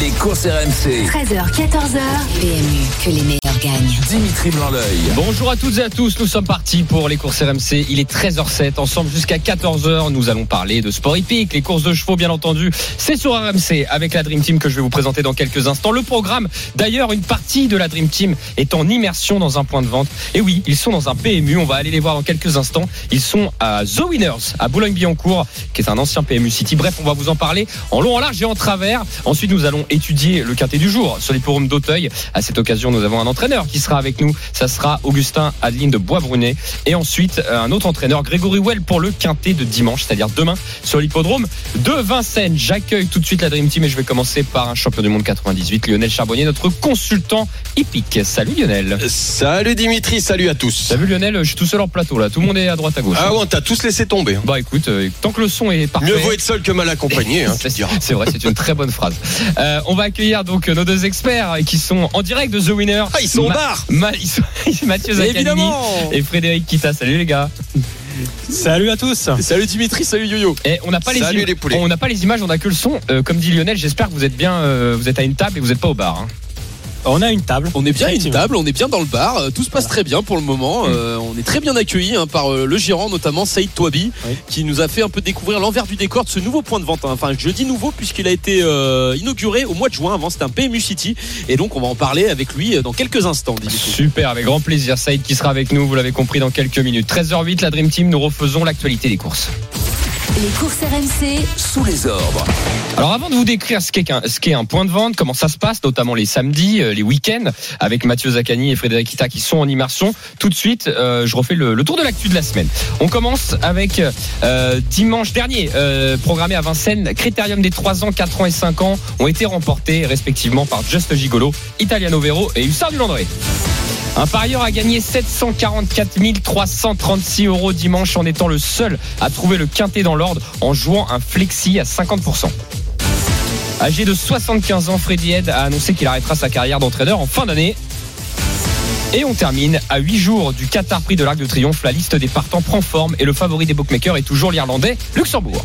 Les courses RMC. 13h, 14h. PMU, que les meilleurs gagnent. Dimitri Blanc-L'œil. Bonjour à toutes et à tous, nous sommes partis pour les courses RMC. Il est 13h07, ensemble jusqu'à 14h. Nous allons parler de sport hippique, les courses de chevaux, bien entendu. C'est sur RMC avec la Dream Team que je vais vous présenter dans quelques instants. Le programme, d'ailleurs, une partie de la Dream Team est en immersion dans un point de vente. Et oui, ils sont dans un PMU. On va aller les voir dans quelques instants. Ils sont à The Winners, à Boulogne-Billancourt, qui est un ancien PMU City. Bref, on va vous en parler en long, en large et en travers. Ensuite, nous allons étudier le quintet du jour sur l'hipporome d'Auteuil. À cette occasion, nous avons un entraîneur qui sera avec nous. Ça sera Augustin Adeline de Bois-Brunet. Et ensuite, euh, un autre entraîneur, Grégory Well, pour le quintet de dimanche, c'est-à-dire demain, sur l'hippodrome de Vincennes. J'accueille tout de suite la Dream Team et je vais commencer par un champion du monde 98, Lionel Charbonnier, notre consultant hippique. Salut Lionel. Salut Dimitri, salut à tous. T'as vu Lionel, je suis tout seul en plateau là. Tout le monde est à droite à gauche. Ah ouais, on t'a tous laissé tomber. hein. Bah écoute, euh, tant que le son est parfait. Mieux vaut être seul que mal accompagné, hein, c'est vrai, c'est une très bonne phrase. Euh, on va accueillir donc nos deux experts qui sont en direct de The Winner. Ah, ils sont au Ma- bar Ma- ils sont- Mathieu et Frédéric Kita. Salut les gars. Salut à tous. Salut Dimitri, salut Yo-Yo. Et on n'a pas Salut les, on n'a pas les images, on n'a que le son. Euh, comme dit Lionel, j'espère que vous êtes bien, euh, vous êtes à une table et vous n'êtes pas au bar. hein. On a une table. On est bien à une table, on est bien dans le bar, euh, tout se passe très bien pour le moment. Euh, on est très bien accueillis hein, par euh, le gérant, notamment Saïd Touabi, Oui. qui nous a fait un peu découvrir l'envers du décor de ce nouveau point de vente. hein. Enfin, je dis nouveau puisqu'il a été euh, inauguré au mois de juin. Avant, c'était un PMU City, et donc on va en parler avec lui dans quelques instants. Super, avec grand plaisir. Saïd qui sera avec nous, vous l'avez compris dans quelques minutes. 13h08, la Dream Team, nous refaisons l'actualité des courses. Les courses RMC, Sous les ordres. Alors avant de vous décrire ce qu'est qu'est un point de vente, comment ça se passe, notamment les samedis, euh, les week-ends, avec Mathieu Zaccani et Frédéric Kita qui sont en immersion, tout de suite, euh, je refais le, tour de l'actu de la semaine. On commence avec euh, dimanche dernier, programmé à Vincennes, Critérium des 3 ans, 4 ans et 5 ans ont été remportés respectivement par Just Gigolo, Italiano Vero et Hussard du Landré. Un parieur a gagné 744 336 euros dimanche en étant le seul à trouver le quintet dans l'ordre en jouant un flexi à 50%. Âgé de 75 ans, Freddy Head a annoncé qu'il arrêtera sa carrière d'entraîneur en fin d'année. Et on termine à 8 jours du Qatar Prix de l'Arc de Triomphe. La liste des partants prend forme et le favori des bookmakers est toujours l'Irlandais Luxembourg.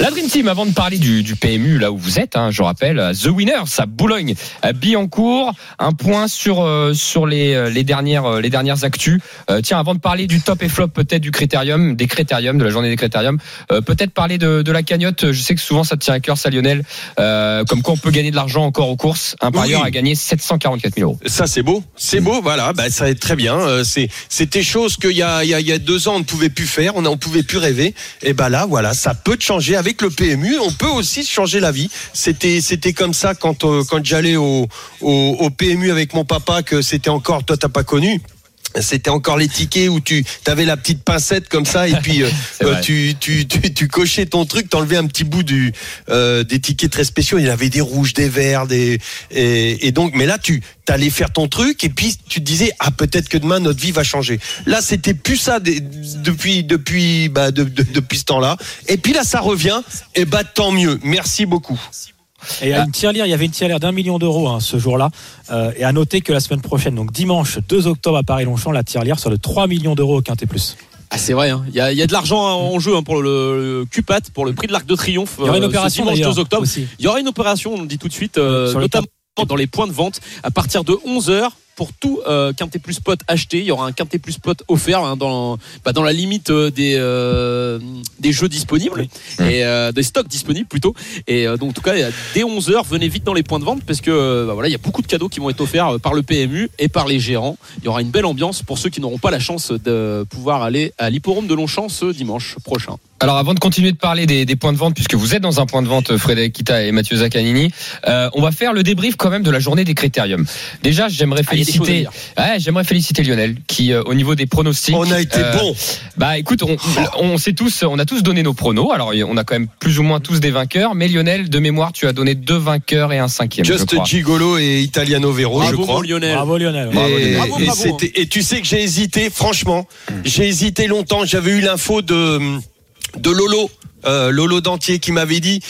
La Dream Team, avant de parler du, du PMU, là où vous êtes, hein, je rappelle, à The Winners, à Boulogne, à Billancourt, un point sur euh, sur les, euh, les dernières euh, les dernières actus. Euh, tiens, avant de parler du top et flop peut-être du critérium, des critériums, de la journée des critériums, euh, peut-être parler de, de la cagnotte. Je sais que souvent ça te tient à cœur, ça Lionel. Euh, comme quoi on peut gagner de l'argent encore aux courses. Un parieur Oui. a gagné 744 000 euros. Ça c'est beau, c'est beau, voilà, bah, ça va être très bien. Euh, c'est, c'était chose qu'il y a, il y, a, il y a deux ans on ne pouvait plus faire, on ne pouvait plus rêver. Et bah là, voilà, ça peut te changer avec le PMU. On peut aussi changer la vie. C'était, c'était comme ça quand euh, quand j'allais au, au, au PMU avec mon papa que c'était encore, toi t'as pas connu. C'était encore les tickets où tu avais la petite pincette comme ça et puis euh, euh, tu, tu, tu, tu cochais ton truc, t'enlevais un petit bout du euh, des tickets très spéciaux. Il y avait des rouges, des verts, des et, et donc mais là tu t'allais faire ton truc et puis tu te disais ah peut-être que demain notre vie va changer. Là c'était plus ça des- depuis depuis bah, de- de- depuis ce temps-là. Et puis là ça revient et bah tant mieux. Merci beaucoup. Et il y a une tirelire, il y avait une tirelire d'un million d'euros hein, ce jour-là. Euh, et à noter que la semaine prochaine, donc dimanche 2 octobre à Paris-Longchamp, la tirelire sera de 3 millions d'euros au Quintet Plus. Ah, c'est vrai, hein. il y, a, il y a de l'argent en jeu hein, pour le, le CUPAT, pour le prix de l'Arc de Triomphe. Il y aura une euh, opération dimanche d'ailleurs 2 octobre. aussi. Il y aura une opération, on le dit tout de suite, euh, le notamment dans les points de vente à partir de 11h. Pour tout euh, Quintet Plus Pot acheté, il y aura un Quintet Plus Pot offert hein, dans, bah, dans la limite euh, des, euh, des jeux disponibles et euh, des stocks disponibles plutôt. Et donc en tout cas, dès 11h, venez vite dans les points de vente parce que bah, voilà, il y a beaucoup de cadeaux qui vont être offerts par le PMU et par les gérants. Il y aura une belle ambiance pour ceux qui n'auront pas la chance de pouvoir aller à l'hipporome de Longchamp ce dimanche prochain. Alors avant de continuer de parler des, des points de vente, puisque vous êtes dans un point de vente, Frédéric Kita et Mathieu Zaccanini, euh, on va faire le débrief quand même de la journée des critériums. Déjà, j'aimerais Ah, féliciter, ouais, j'aimerais féliciter Lionel, qui euh, au niveau des pronostics, On a été euh, bon. Bah écoute, on, on sait tous, on a tous donné nos pronos. Alors on a quand même plus ou moins tous des vainqueurs, mais Lionel, de mémoire, tu as donné deux vainqueurs et un cinquième. je Just crois. Gigolo et Italiano Vero, je Bravo crois. mon Lionel. Bravo Lionel. Et, Bravo, Lionel. Bravo, et bravo. et tu sais que j'ai hésité, franchement, j'ai hésité longtemps. J'avais eu l'info de, de Lolo, euh, Lolo Dentier, qui m'avait dit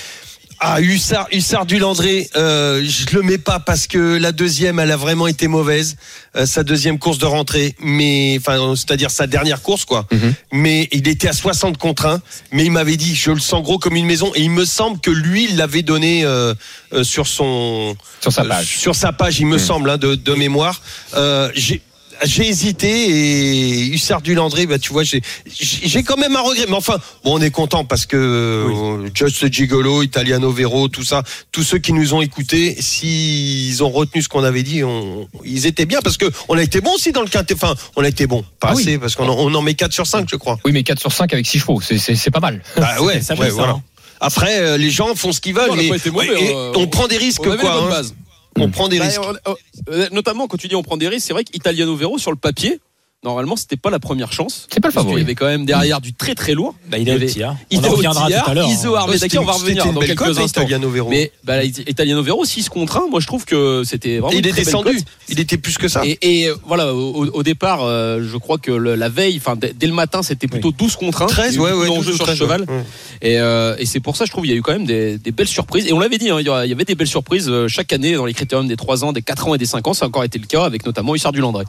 Ah, Hussard, Hussard du Landré, euh, je le mets pas parce que la deuxième, elle a vraiment été mauvaise, euh, sa deuxième course de rentrée, mais enfin, c'est-à-dire sa dernière course, quoi. Mhm. Mais il était à 60 contre 1, mais il m'avait dit, je le sens gros comme une maison, et il me semble que lui, il l'avait donné euh, euh, sur son Sur sa page. sur sa page, il me semble, hein, de, de mémoire. Euh, j'ai j'ai hésité et Hussard du Landré, bah tu vois, j'ai j'ai quand même un regret. Mais enfin, bon, on est content parce que euh, Just Gigolo, Italiano Vero, tout ça, tous ceux qui nous ont écoutés, s'ils ont retenu ce qu'on avait dit, on, ils étaient bien parce que on a été bon aussi dans le quintet. Enfin, on a été bon, pas Ah oui. assez parce qu'on en, on en met 4 sur 5 je crois. Oui, mais 4 sur 5 avec 6 chevaux, c'est- c'est c'est pas mal. Ah ouais, Ça ouais, fait ça, voilà. hein. Après, euh, les gens font ce qu'ils veulent. On et- hein. on prend des risques, On avait quoi. hein. On prend des Bah, risques. on- euh, notamment quand tu dis on prend des risques, c'est vrai qu'Italiano Vero sur le papier, normalement c'était pas la première chance. C'est pas le favori. y avait quand même derrière du très très lourd. Bah, il avait. On en reviendra Tillard, tout à l'heure. Iso hein. Arvedaki, on va revenir dans quelques cote, instants. Italiano Vero. Mais bah, Italiano Vero 6 contre 1, moi je trouve que c'était vraiment Et il est descendu. Il était plus que ça. Et, et, voilà, au, au départ, euh, je crois que le- la veille, enfin dès, le matin, c'était plutôt 12 contre 1. 13, Il y a eu ouais, ouais. d'enjeux 12 ou sur 13, cheval. ouais. Et, euh, et c'est pour ça, je trouve, il y a eu quand même des, des belles surprises. Et on l'avait dit, hein, il y il avait des belles surprises euh, chaque année dans les critériums des 3 ans, des 4 ans et des 5 ans. Ça a encore été le cas avec notamment Hussard du Landré.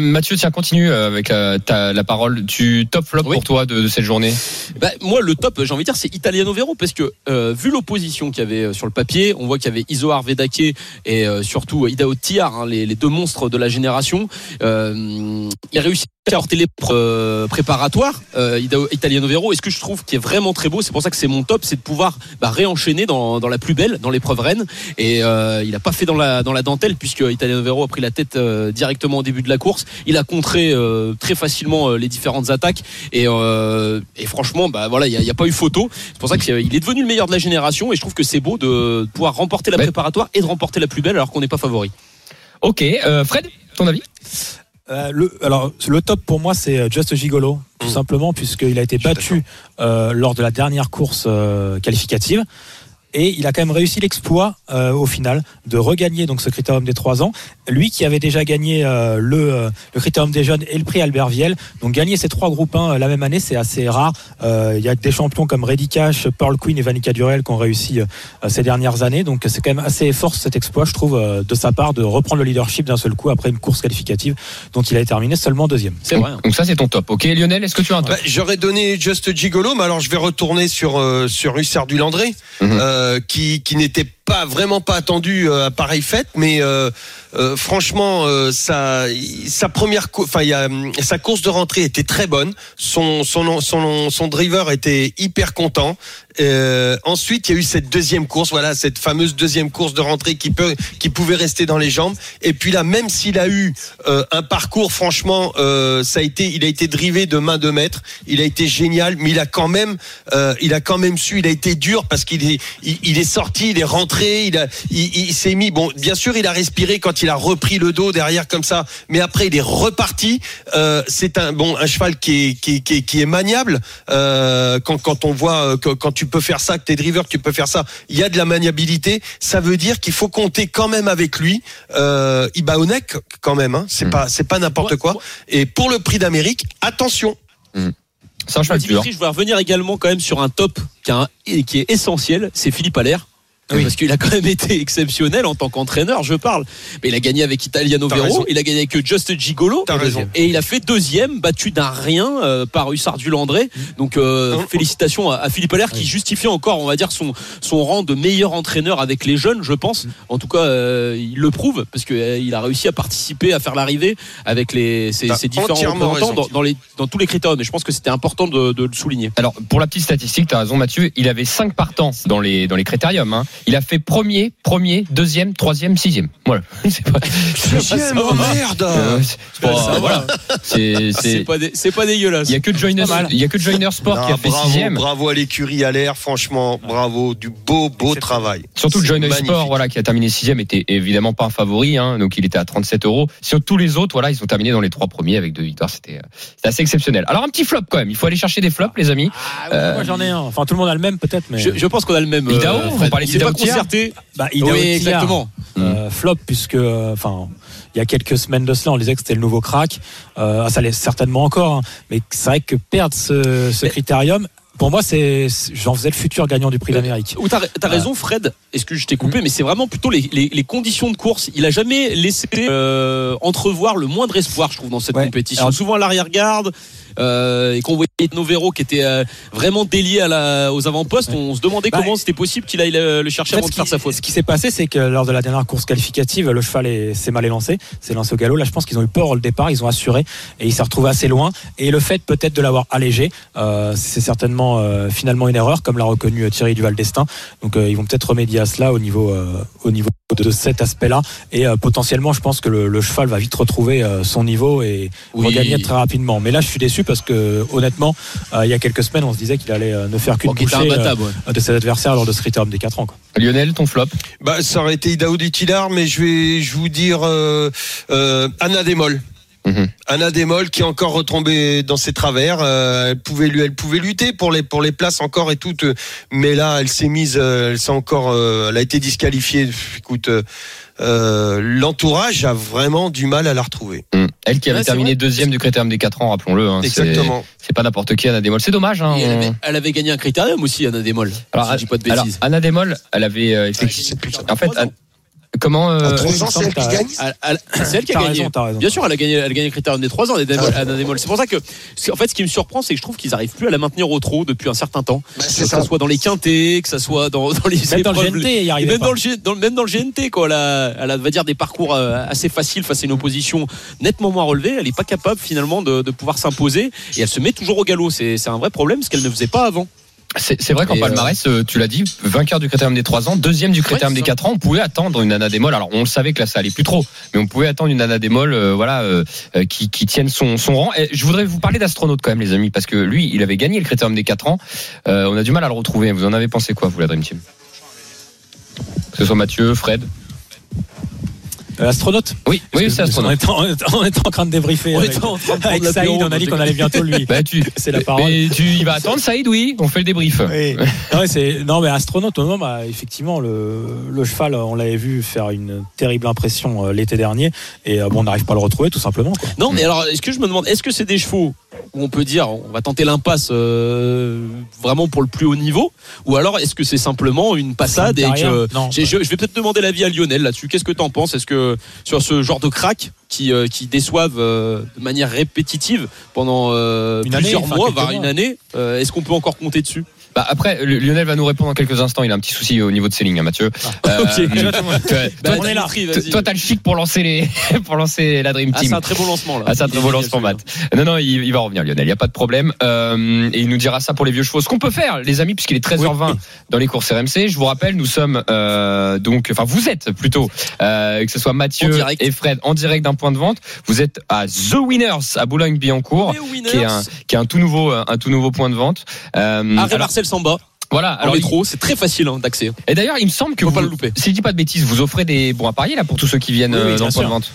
Mathieu, tiens, continue avec euh, ta, la parole. Tu top flop Oui. pour toi de, de cette journée Bah, moi, le top, j'ai envie de dire, c'est Italiano Vero parce que euh, vu l'opposition qu'il y avait euh, sur le papier, on voit qu'il y avait Isoar Vedake et euh, surtout euh, Idao Tiar, hein, les, les deux monstres de la génération. Euh, il a réussi à faire les euh, préparatoires, euh, Italiano Vero. Et ce que je trouve qui est vraiment très beau, c'est pour ça que c'est mon top, c'est de pouvoir bah, réenchaîner dans, dans la plus belle, dans l'épreuve reine. Et euh, il a pas fait dans la, dans la dentelle puisque Italiano Vero a pris la tête euh, directement au début de la course. Il a contré euh, très facilement euh, les différentes attaques et, euh, et franchement, bah voilà, il n'y a, il y a pas eu photo. C'est pour ça qu'il est devenu le meilleur de la génération et je trouve que c'est beau de pouvoir remporter la préparatoire et de remporter la plus belle alors qu'on n'est pas favori. Ok, euh, Fred, ton avis? Euh, le, alors, le top pour moi, c'est Just Gigolo, tout Mm. simplement, puisqu'il a été battu euh, lors de la dernière course euh, qualificative. Et il a quand même réussi l'exploit euh, au final de regagner donc ce critérium des trois ans. Lui qui avait déjà gagné euh, le, euh, le critérium des jeunes et le prix Albert Viel. Donc gagner ces trois groupes 1 euh, la même année, c'est assez rare. Euh, Il y a que des champions comme Reddy Cash, Pearl Queen et Vanica Durel qui ont réussi euh, ces dernières années. Donc c'est quand même assez fort cet exploit, je trouve, euh, de sa part de reprendre le leadership d'un seul coup après une course qualificative dont il a terminé seulement deuxième. C'est vrai. hein. Donc ça, c'est ton top. Ok, Lionel, est-ce que tu as un top Bah, J'aurais donné Just Gigolo, mais alors je vais retourner sur euh, sur Hussard du Landré, Mhm. euh, qui qui n'était pas vraiment pas attendu euh, à pareille fête, mais euh, euh, franchement euh, sa sa première enfin hum, sa course de rentrée était très bonne, son son son son driver était hyper content. Euh, ensuite, il y a eu cette deuxième course, voilà, cette fameuse deuxième course de rentrée qui peut, qui pouvait rester dans les jambes. Et puis là, même s'il a eu euh, un parcours, franchement, euh, ça a été, il a été drivé de main de maître. Il a été génial, mais il a quand même, euh, il a quand même su. Il a été dur parce qu'il est, il est sorti, il est rentré, il a, il, il s'est mis. Bon, bien sûr, il a respiré quand il a repris le dos derrière comme ça, mais après, il est reparti. Euh, c'est un bon, un cheval qui est, qui est, qui est, qui est maniable. Euh, quand, quand on voit euh, que quand tu peux faire ça, que t'es driver, que tu peux faire ça, il y a de la maniabilité. Ça veut dire qu'il faut compter quand même avec lui. Euh, il bat au nec quand même. Hein. C'est Mm. pas, c'est pas n'importe Ouais, quoi. ouais. Et pour le prix d'Amérique, attention. C'est un cheval dur. Dimitri, je voulais revenir également quand même sur un top qui est essentiel, c'est Philippe Allaire. Parce qu'il a quand même été exceptionnel en tant qu'entraîneur, je parle. Mais il a gagné avec Italiano Vero, raison. il a gagné avec Just Gigolo. T'as raison. Et il a fait deuxième, battu d'un rien euh, par Hussard du Landré. Donc euh, Hum. félicitations à, à Philippe Allaire qui justifie encore, on va dire, son, son rang de meilleur entraîneur avec les jeunes, je pense. En tout cas, euh, il le prouve parce qu'il a réussi à participer, à faire l'arrivée avec les, ses, ses différents représentants dans, dans les, dans tous les critères. Mais je pense que c'était important de, de le souligner. Alors, pour la petite statistique, tu as raison, Mathieu. Il avait 5 partants dans les, dans les critériums. hein. Il a fait premier, premier, deuxième, troisième, sixième. Voilà. C'est pas, Deuxième, oh merde. euh, c'est pas- voilà. C'est, dé- dégueulasse. il y a que Joiner, il y a que Joiner Sport qui a fait bravo, sixième. bravo à l'écurie à l'air, franchement, bravo, du beau, beau travail. Surtout Joiner magnifique. Sport, voilà, qui a terminé sixième, était évidemment pas un favori, hein, donc il était à 37 euros. Sur tous les autres, voilà, ils ont terminé dans les trois premiers avec deux victoires. C'était, euh, assez exceptionnel. Alors un petit flop quand même. Il faut aller chercher des flops, les amis. Ah, Moi j'en ai un. Enfin tout le monde a le même peut-être, mais Je, je pense qu'on a le même. Idao, euh, on parlait est pas concerté. bah, Idao oui, exactement. euh, flop puisque euh, enfin il y a quelques semaines de cela on disait que c'était le nouveau crack euh, ah, ça l'est certainement encore hein. mais c'est vrai que perdre ce, ce Mais- critérium Pour moi, c'est j'en faisais le futur gagnant du prix d'Amérique. Ou t'as t'as raison, Fred. Est-ce que je t'ai coupé Mais c'est vraiment plutôt les, les- les conditions de course. Il a jamais laissé euh, entrevoir le moindre espoir, je trouve, dans cette Ouais. compétition. Alors- Souvent à l'arrière-garde. Euh, et qu'on voyait Novero qui était euh, vraiment délié à la, aux avant-postes, on se demandait Bah, comment c'était possible qu'il aille le, le chercher En fait, avant de faire qui- sa faute. Ce qui s'est passé, c'est que lors de la dernière course qualificative, le cheval est- s'est mal élancé, s'est lancé au galop. Là, je pense qu'ils ont eu peur au départ, ils ont assuré et il s'est retrouvé assez loin. Et le fait peut-être de l'avoir allégé, euh, c'est certainement euh, finalement une erreur, comme l'a reconnu euh, Thierry Duval d'Estaing. Donc, euh, ils vont peut-être remédier à cela au niveau, euh, au niveau de cet aspect-là. Et euh, potentiellement, je pense que le, le cheval va vite retrouver euh, son niveau et Oui. regagner très rapidement. Mais là, je suis déçu parce que honnêtement, euh, il y a quelques semaines, on se disait qu'il allait euh, ne faire qu'une Bon, bouchée euh, ouais. de ses adversaires lors de ce critérium des 4 ans. Quoi. Lionel, ton flop? Bah, ça aurait été Idaoudi Tidar, mais je vais, je vous dire euh, euh, Anna Demol. Mhm. Anna Demol qui est encore retombée dans ses travers. euh, elle pouvait lui, elle pouvait lutter pour les pour les places encore et tout, euh, mais là elle s'est mise, euh, elle s'est encore, euh, elle a été disqualifiée. Écoute, euh, euh, l'entourage a vraiment du mal à la retrouver. Hum. Elle qui avait Ouais, terminé deuxième du critérium des 4 ans, rappelons-le. hein. C'est- Exactement. C'est pas n'importe qui, Anna Demol. C'est dommage. Hein, elle, avait, elle avait gagné un critérium aussi, Anna Demol. Alors, si je dis pas de alors, bêtises. Anna Demol, elle avait euh, plus. En fait, comment euh, trois ans, il c'est elle qui gagne. Elle- elle- C'est elle qui a gagné. raison, t'as raison. Bien sûr, elle a gagné, elle a gagné le critérium des 3 ans. Ah. C'est pour ça que, en fait, ce qui me surprend, c'est que je trouve qu'ils n'arrivent plus à la maintenir au trot depuis un certain temps. Bah, Que ça ça. soit dans les quintés, que ça soit dans, dans les Même dans le GNT, il même pas. dans, le, G- dans le- même dans le GNT, quoi, elle a, elle a, va dire, des parcours euh, assez faciles face à une opposition nettement moins relevée. Elle n'est pas capable finalement de, de pouvoir s'imposer et elle se met toujours au galop. C'est un vrai problème, ce qu'elle ne faisait pas avant. C'est vrai qu'en Et, palmarès, euh, tu l'as dit, vainqueur du critérium des 3 ans, deuxième du critérium Ouais, des ça. 4 ans, on pouvait attendre une Anna Demol. Alors on le savait que là ça allait plus trop, mais on pouvait attendre une Anna Demol, euh, voilà, euh, euh, qui, qui tienne son, son rang. Et je voudrais vous parler d'astronaute quand même, les amis, parce que lui, il avait gagné le critérium des 4 ans. Euh, on a du mal à le retrouver. Vous en avez pensé quoi, vous, la Dream Team? Que ce soit Mathieu, Fred? Euh, astronaute? Oui, oui, c'est astronaute. On était, en, on était en train de débriefer On avec, était en train de avec Saïd, on a dit qu'on allait bientôt lui. Bah, tu, C'est la parole. Mais tu, il va attendre Saïd, oui. On fait le débrief. Oui. Non, mais c'est- non, mais astronaute, non, bah, effectivement, le, le cheval, on l'avait vu faire une terrible impression euh, l'été dernier, et euh, bon, on n'arrive pas à le retrouver, tout simplement. Quoi. Non, mais alors, est-ce que je me demande, est-ce que c'est des chevaux où on peut dire, on va tenter l'impasse euh, vraiment pour le plus haut niveau, ou alors est-ce que c'est simplement une passade et Derrière, que non. J'ai- je, je vais peut-être demander l'avis à Lionel là-dessus. Qu'est-ce que tu en penses? Est-ce que sur ce genre de crack qui, euh, qui déçoivent euh, de manière répétitive pendant euh, année, plusieurs mois, voire une année, euh, est-ce qu'on peut encore compter dessus? Bah après, Lionel va nous répondre dans quelques instants. Il a un petit souci au niveau de ses lignes, hein, Mathieu. Euh, Ok. toi, Bah, on est là. Toi, toi, t'as le chic pour lancer les, pour lancer la Dream Ah, Team. c'est un très bon lancement là. Ah, c'est un très beau lancement. Matt. Non, non, il, il va revenir, Lionel. Il n'y a pas de problème. Euh, et il nous dira ça pour les vieux chevaux. Ce qu'on peut faire, les amis, puisqu'il est 13h20 dans les courses RMC, je vous rappelle, nous sommes euh, donc, enfin, vous êtes plutôt, euh, que ce soit Mathieu et Fred en direct d'un point de vente. Vous êtes à The Winners à Boulogne-Billancourt, qui est un, qui est un tout nouveau, un tout nouveau point de vente. Euh, Arrêt Marcel Samba, voilà. en Alors, métro, c'est très facile hein, d'accès. et d'ailleurs, il me semble que Faut vous, pas le louper. si je dis pas de bêtises, vous offrez des bons à parier là pour tous ceux qui viennent Oui, oui, euh, dans le point de vente.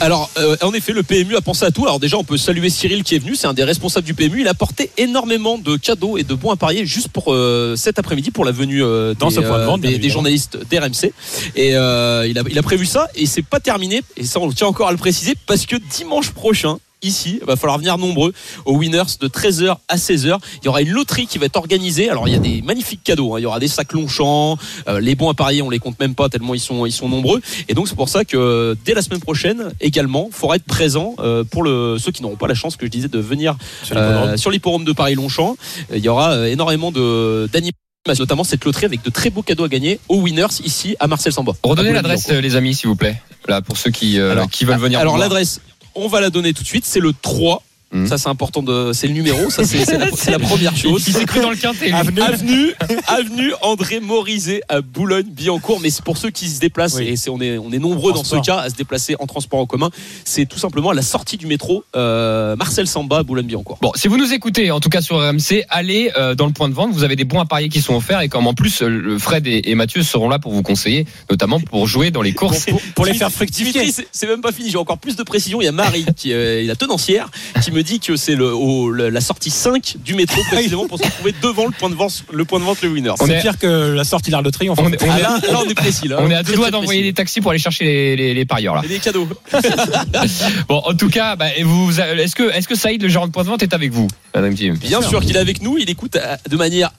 Alors, euh, en effet, le PMU a pensé à tout. Alors déjà, on peut saluer Cyril qui est venu. C'est un des responsables du PMU. Il a apporté énormément de cadeaux et de bons à parier juste pour euh, cet après-midi pour la venue euh, Dans des, ce point de vente, des, des journalistes d'RMC. Et il, a, il a prévu ça et c'est pas terminé. Et ça, on tient encore à le préciser parce que dimanche prochain. Ici, il va falloir venir nombreux aux Winners de 13h à 16h. Il y aura une loterie qui va être organisée. Alors, il y a des magnifiques cadeaux. hein. Il y aura des sacs Longchamp, euh, les bons à parier, on les compte même pas tellement ils sont, ils sont nombreux. Et donc, c'est pour ça que euh, dès la semaine prochaine, également, il faudra être présent euh, pour le, ceux qui n'auront pas la chance, que je disais, de venir Sur l'hippodrome. euh, l'hipporome de Paris-Longchamp. Il y aura euh, énormément de d'animation notamment cette loterie avec de très beaux cadeaux à gagner aux winners ici à Marcel Samba. Redonnez l'adresse, les amis, s'il vous plaît. Là, pour ceux qui, euh, Alors, qui veulent venir. Alors l'adresse, on va la donner tout de suite, c'est le 3. Mhm. Ça c'est important de c'est le numéro, ça c'est la, première chose. Il s'est cru dans le quintet. lui. Avenue, avenue André Morizet à Boulogne-Billancourt. Mais c'est pour ceux qui se déplacent, Oui. et on, est, on est nombreux dans ce cas à se déplacer en transport en commun. C'est tout simplement à la sortie du métro euh, Marcel Samba à Boulogne-Billancourt. Bon, si vous nous écoutez, en tout cas sur RMC, allez euh, dans le point de vente. Vous avez des bons à parier qui sont offerts et comme en plus euh, le Fred et, et Mathieu seront là pour vous conseiller, notamment pour jouer dans les courses. Pour, pour les faire fructifier. c'est- même pas fini. J'ai encore plus de précision. Il y a Marie, qui euh, est la tenancière, qui me dit dit que c'est le, au- le- la sortie 5 du métro précisément pour se trouver devant le point de vente, le point de vente le winner. On C'est est- pire que la sortie de de Triomphe. On est- on Ah, est- là, là, on est précis. Là. On est à deux doigts d'envoyer des taxis pour aller chercher les, les, les parieurs là. Et des cadeaux. Bon, en tout cas, bah, vous, est-ce que, est-ce que Saïd, le gérant de point de vente, est avec vous, Madame Bien sûr qu'il est avec nous. Il écoute euh, de manière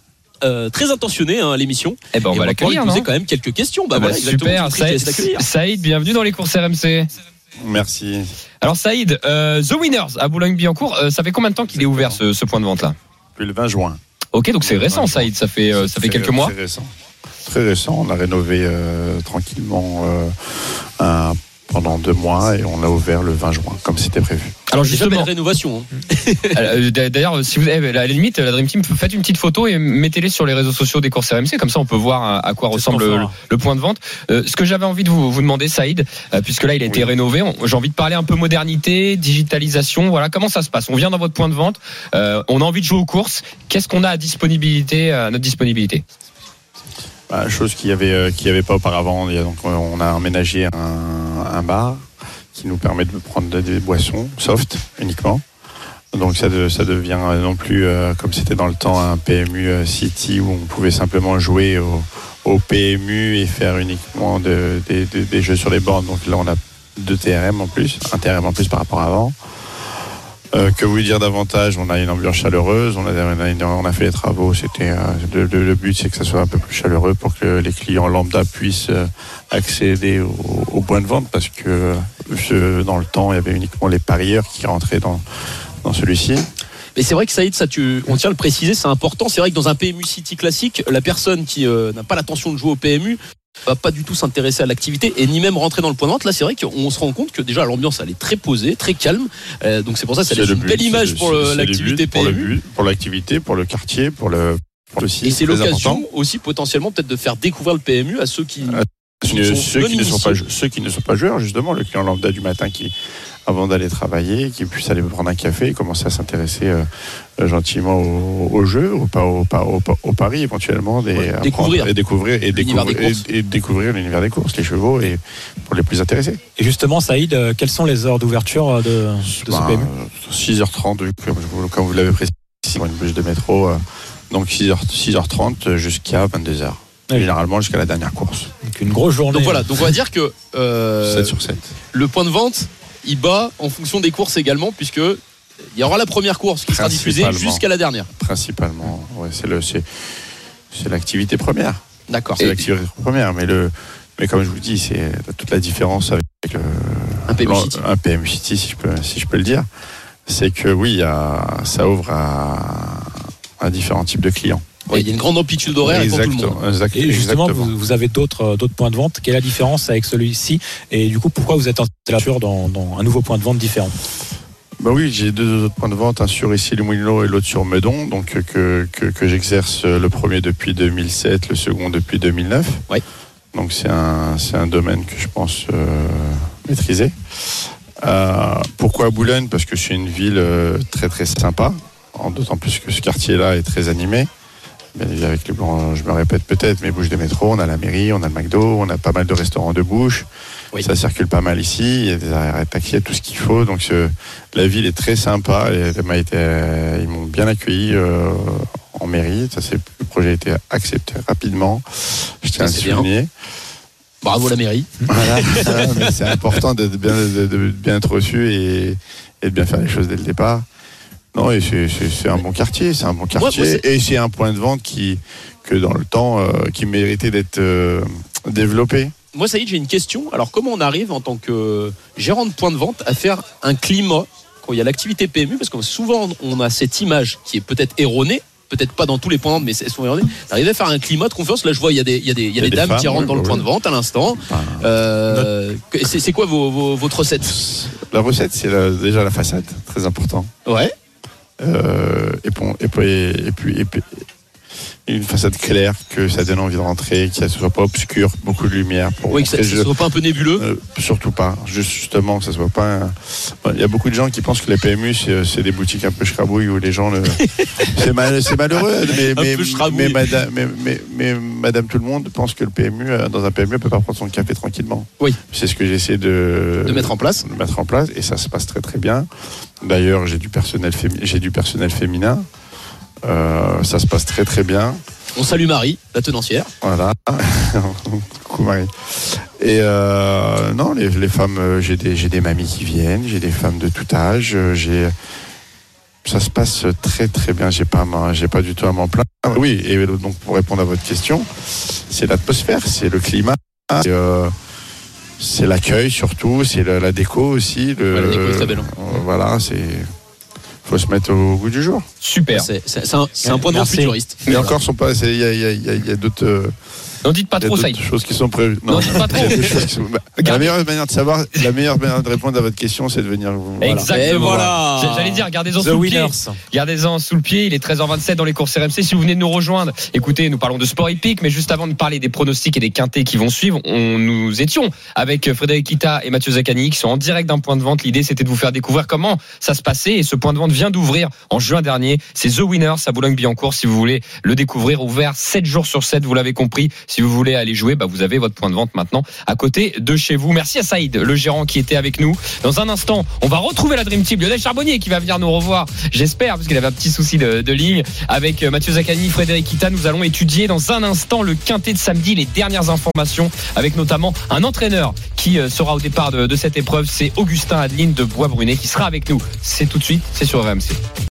euh, très intentionnée hein, l'émission. Eh ben, on Et va va l'accueillir, poser non quand même quelques questions. Bah, Ah bah, voilà, super, Saïd. Saïd, bienvenue dans les courses RMC. Merci. Alors Saïd, euh, The Winners à Boulogne-Billancourt, euh, ça fait combien de temps qu'il est ouvert ce, ce point de vente là Depuis le 20 juin. Ok, donc c'est récent Saïd, ça fait, euh, ça fait Très- quelques mois. Très récent. Très récent. On a rénové tranquillement un- pendant deux mois et on l'a ouvert le 20 juin, comme c'était prévu. Alors justement, rénovation. hein. euh, d'ailleurs, si vous avez, à la limite, la Dream Team, faites une petite photo et mettez-les sur les réseaux sociaux des courses RMC, comme ça on peut voir à, à quoi ressemble le, point de vente. Euh, ce que j'avais envie de vous, vous demander, Saïd, euh, puisque là il a été Oui. rénové, j'ai envie de parler un peu modernité, digitalisation, voilà, comment ça se passe? On vient dans votre point de vente, euh, on a envie de jouer aux courses, qu'est-ce qu'on a à disponibilité, à notre disponibilité? Bah, chose qu'il n'y avait, euh, qu'il y avait pas auparavant. Donc, euh, on a emménagé un, bar qui nous permet de prendre des- boissons soft uniquement. Donc ça, de- ça devient non plus euh, comme c'était dans le temps un PMU euh, City où on pouvait simplement jouer au, PMU et faire uniquement de- des- des- des jeux sur les bornes. Donc là on a deux TRM en plus, un TRM en plus par rapport à avant. Euh, que vous dire davantage On a une ambiance chaleureuse, on a, fait les travaux. C'était euh, le, but, c'est que ça soit un peu plus chaleureux pour que les clients lambda puissent euh, accéder au, point de vente, parce que dans le temps, il y avait uniquement les parieurs qui rentraient dans, celui-ci. Mais c'est vrai que Saïd, ça, tu, on tient à le préciser, c'est important. C'est vrai que dans un PMU City classique, la personne qui n'a pas l'intention de jouer au PMU va pas du tout s'intéresser à l'activité et ni même rentrer dans le point de vente. Là, c'est vrai qu'on se rend compte que déjà l'ambiance elle est très posée, très calme. Euh, donc c'est pour ça que ça C'est laisse une but, belle image pour l'activité pour le but, pour l'activité, pour le quartier, pour le, pour le site. Et c'est l'occasion aussi potentiellement peut-être de faire découvrir le PMU à ceux qui. Ceux, qui ne sont pas, ceux qui ne sont pas joueurs, justement, le client lambda du matin qui, avant d'aller travailler, qui puisse aller prendre un café et commencer à s'intéresser euh, euh, gentiment au, au jeu, au, au, pa- au, pa- au pari éventuellement, des, Ouais, découvrir. et découvrir et L'univers des découvrir, courses. et, et découvrir l'univers des courses, les chevaux et pour les plus intéressés. Et justement, Saïd, euh, quelles sont les heures d'ouverture de, ce Ben, PMU euh, 6h30, vu que, comme, vous- l'avez précisé, une bouche de métro, donc 6h, 6h30 jusqu'à 22h. Oui. Généralement jusqu'à la dernière course. Donc une grosse journée. Donc voilà, donc on va dire que euh, 7 sur 7. le point de vente, il bat en fonction des courses également, puisque il y aura la première course qui sera diffusée jusqu'à la dernière. Principalement, ouais, c'est le, c'est, c'est l'activité première. D'accord. C'est l'activité première, mais le, mais comme je vous dis, c'est toute la différence avec le, Un PMU l'en- City. un PMU City, si je peux, si je peux le dire, c'est que oui, il y a, ça ouvre à, à différents types de clients. Ouais, Il y a une grande amplitude d'horaire et pour tout le monde. Exactement, exact- Et justement, vous, vous avez d'autres euh, d'autres points de vente. Quelle est la différence avec celui-ci Et du coup, pourquoi vous êtes installé dans, dans un nouveau point de vente différent? Bah oui, j'ai deux autres points de vente, un sur ici le Moulineau et l'autre sur Meudon, donc euh, que, que, que j'exerce euh, le premier depuis 2007, le second depuis 2009. Ouais. Donc c'est un, c'est un domaine que je pense euh, maîtriser. Euh, pourquoi Boulogne? Parce que c'est une ville euh, très très sympa, en- d'autant plus que ce quartier-là est très animé. Bien évidemment, avec les blancs, je me répète peut-être, mais bouche des métros, on a la mairie, on a le McDo, on a pas mal de restaurants de bouche. Oui. Ça circule pas mal ici, il y a des arrêts de taxi, il y a tout ce qu'il faut. Donc ce- la ville est très sympa. et elle m'a été, euh, ils m'ont bien accueilli euh, en mairie. Ça, c'est- le projet a été accepté rapidement. Je tiens à le souligner. Bravo la mairie. Voilà, c'est important d'être bien, de, de bien être reçu et, et de bien faire les choses dès le départ. Non, et c'est- un bon quartier, c'est un bon quartier, et c'est un point de vente qui, que dans le temps, euh, qui méritait d'être euh, développé. Moi, Saïd, j'ai une question. Alors, comment on arrive en tant que gérant de point de vente à faire un climat quand il y a l'activité PMU Parce que souvent, on a cette image qui est peut-être erronée. Peut-être pas dans tous les points de vente, mais elles sont erronées. D'arriver à faire un climat de confiance. Là, je vois, il y a des, il y a des, il y a des des dames femmes, qui rentrent oui, dans le point de vente à l'instant. Enfin, Euh, c'est quoi vos, vos- votre recette? La recette, c'est déjà la façade, très important. Ouais. Euh, et, puis, et, puis, une façade claire, que ça donne envie de rentrer, que ça soit pas obscur, beaucoup de lumière. Pour Oui, que ça ne soit pas un peu nébuleux. euh, surtout pas, Juste- justement, que ça soit pas. un- Il y a beaucoup de gens qui pensent que les PMU c'est c'est des boutiques un peu scrabouilles où les gens le. c'est mal- c'est malheureux, mais, madame, mais, Madame tout le monde pense que le PMU, euh, dans un PMU, elle peut pas prendre son café tranquillement. Oui. C'est ce que j'essaie de, De mettre en place. de mettre en place et ça se passe très très bien. D'ailleurs, j'ai du personnel fémi- j'ai du personnel féminin. Euh, ça se passe très très bien. On salue Marie, la tenancière. Voilà. Coucou Marie. Et euh, non, les, les femmes, euh, j'ai des, j'ai des mamies qui viennent, j'ai des femmes de tout âge, j'ai. Ça se passe très très bien. J'ai pas, j'ai pas du tout à m'en plaindre. Oui, et donc pour répondre à votre question, c'est l'atmosphère, c'est le climat, c'est, euh, l'accueil surtout, c'est la, la déco aussi. Le, Ouais, la déco est très belle, hein. voilà, c'est. Faut se mettre au goût du jour. Super. C'est un, point de vue futuriste. Et encore, sont pas. c'est- Il y a, il y a- il y a- il y a d'autres. N'en dites pas y trop, d'autres Saïd. choses qui sont prévues. N'en dites pas trop. Y La meilleure manière de savoir, la meilleure manière de répondre à votre question, c'est de venir vous. voilà. Exactement. Voilà. J'allais dire, gardez-en sous le pied. Winners. Gardez-en sous le pied, il est 13h27 dans les courses RMC. Si vous venez de nous rejoindre, écoutez, nous parlons de sport hippique, mais juste avant de parler des pronostics et des quintés qui vont suivre, on, nous étions avec Frédéric Kita et Mathieu Zaccani qui sont en direct d'un point de vente. L'idée, c'était de vous faire découvrir comment ça se passait et ce point de vente vient d'ouvrir en juin dernier. C'est The Winners à Boulogne-Billancourt. Si vous voulez le découvrir, ouvert 7 jours sur 7, vous l'avez compris. Si vous voulez aller jouer, bah, vous avez votre point de vente maintenant à côté de chez vous. Merci à Saïd, le gérant qui était avec nous. Dans un instant, on va retrouver la Dream Team. Lionel Charbonnier qui va venir nous revoir, j'espère, parce qu'il avait un petit souci de, ligne. Avec euh, Mathieu Zaccani, Frédéric Kita, nous allons étudier dans un instant le quintet de samedi, les dernières informations, avec notamment un entraîneur qui euh, sera au départ de, de cette épreuve. C'est Augustin Adeline de Bois-Brunet qui sera avec nous. C'est tout de suite, c'est sur RMC.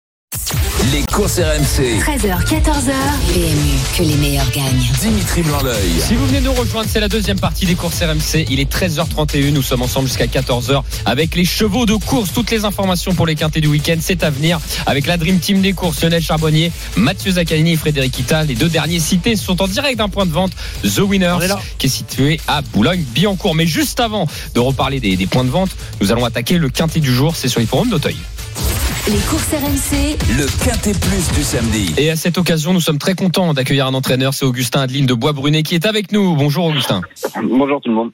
Les courses RMC. 13h, 14h. PMU, que les meilleurs gagnent. Dimitri Blanc-L'œil. Si vous venez nous rejoindre, c'est la deuxième partie des courses RMC. Il est 13h31. Nous sommes ensemble jusqu'à 14h avec les chevaux de course. Toutes les informations pour les quintés du week-end, c'est à venir avec la Dream Team des courses. Lionel Charbonnier, Mathieu Zaccani et Frédéric Kita. Les deux derniers cités sont en direct d'un point de vente. The Winners, est qui est situé à Boulogne-Billancourt. Mais juste avant de reparler des, des points de vente, nous allons attaquer le quintet du jour. C'est sur l'hippodrome d'Auteuil. Les courses RMC, Le quintet plus du samedi. Et à cette occasion, nous sommes très contents d'accueillir un entraîneur. C'est Augustin Adeline de Bois-Brunet qui est avec nous. Bonjour Augustin. Bonjour tout le monde.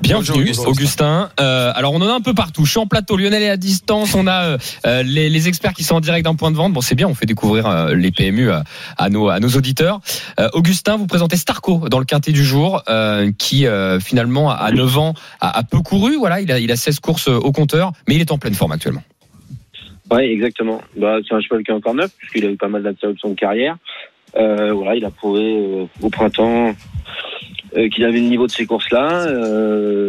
Bienvenue, Bonjour, Augustin. Euh, alors, on en a un peu partout. Je suis en plateau. Lionel est à distance. On a euh, euh, les, les experts qui sont en direct d'un point de vente. Bon, c'est bien. On fait découvrir euh, les PMU à, à nos, à nos auditeurs. Euh, Augustin, vous présentez Starco dans le quintet du jour, euh, qui euh, finalement à 9 ans a, a peu couru. Voilà, il a, il a 16 courses euh, au compteur, mais il est en pleine forme actuellement. Oui, exactement. Bah, c'est un cheval qui est encore neuf, puisqu'il a eu pas mal d'interruptions de carrière. Euh, voilà, il a prouvé euh, au printemps euh, qu'il avait le niveau de ces courses-là.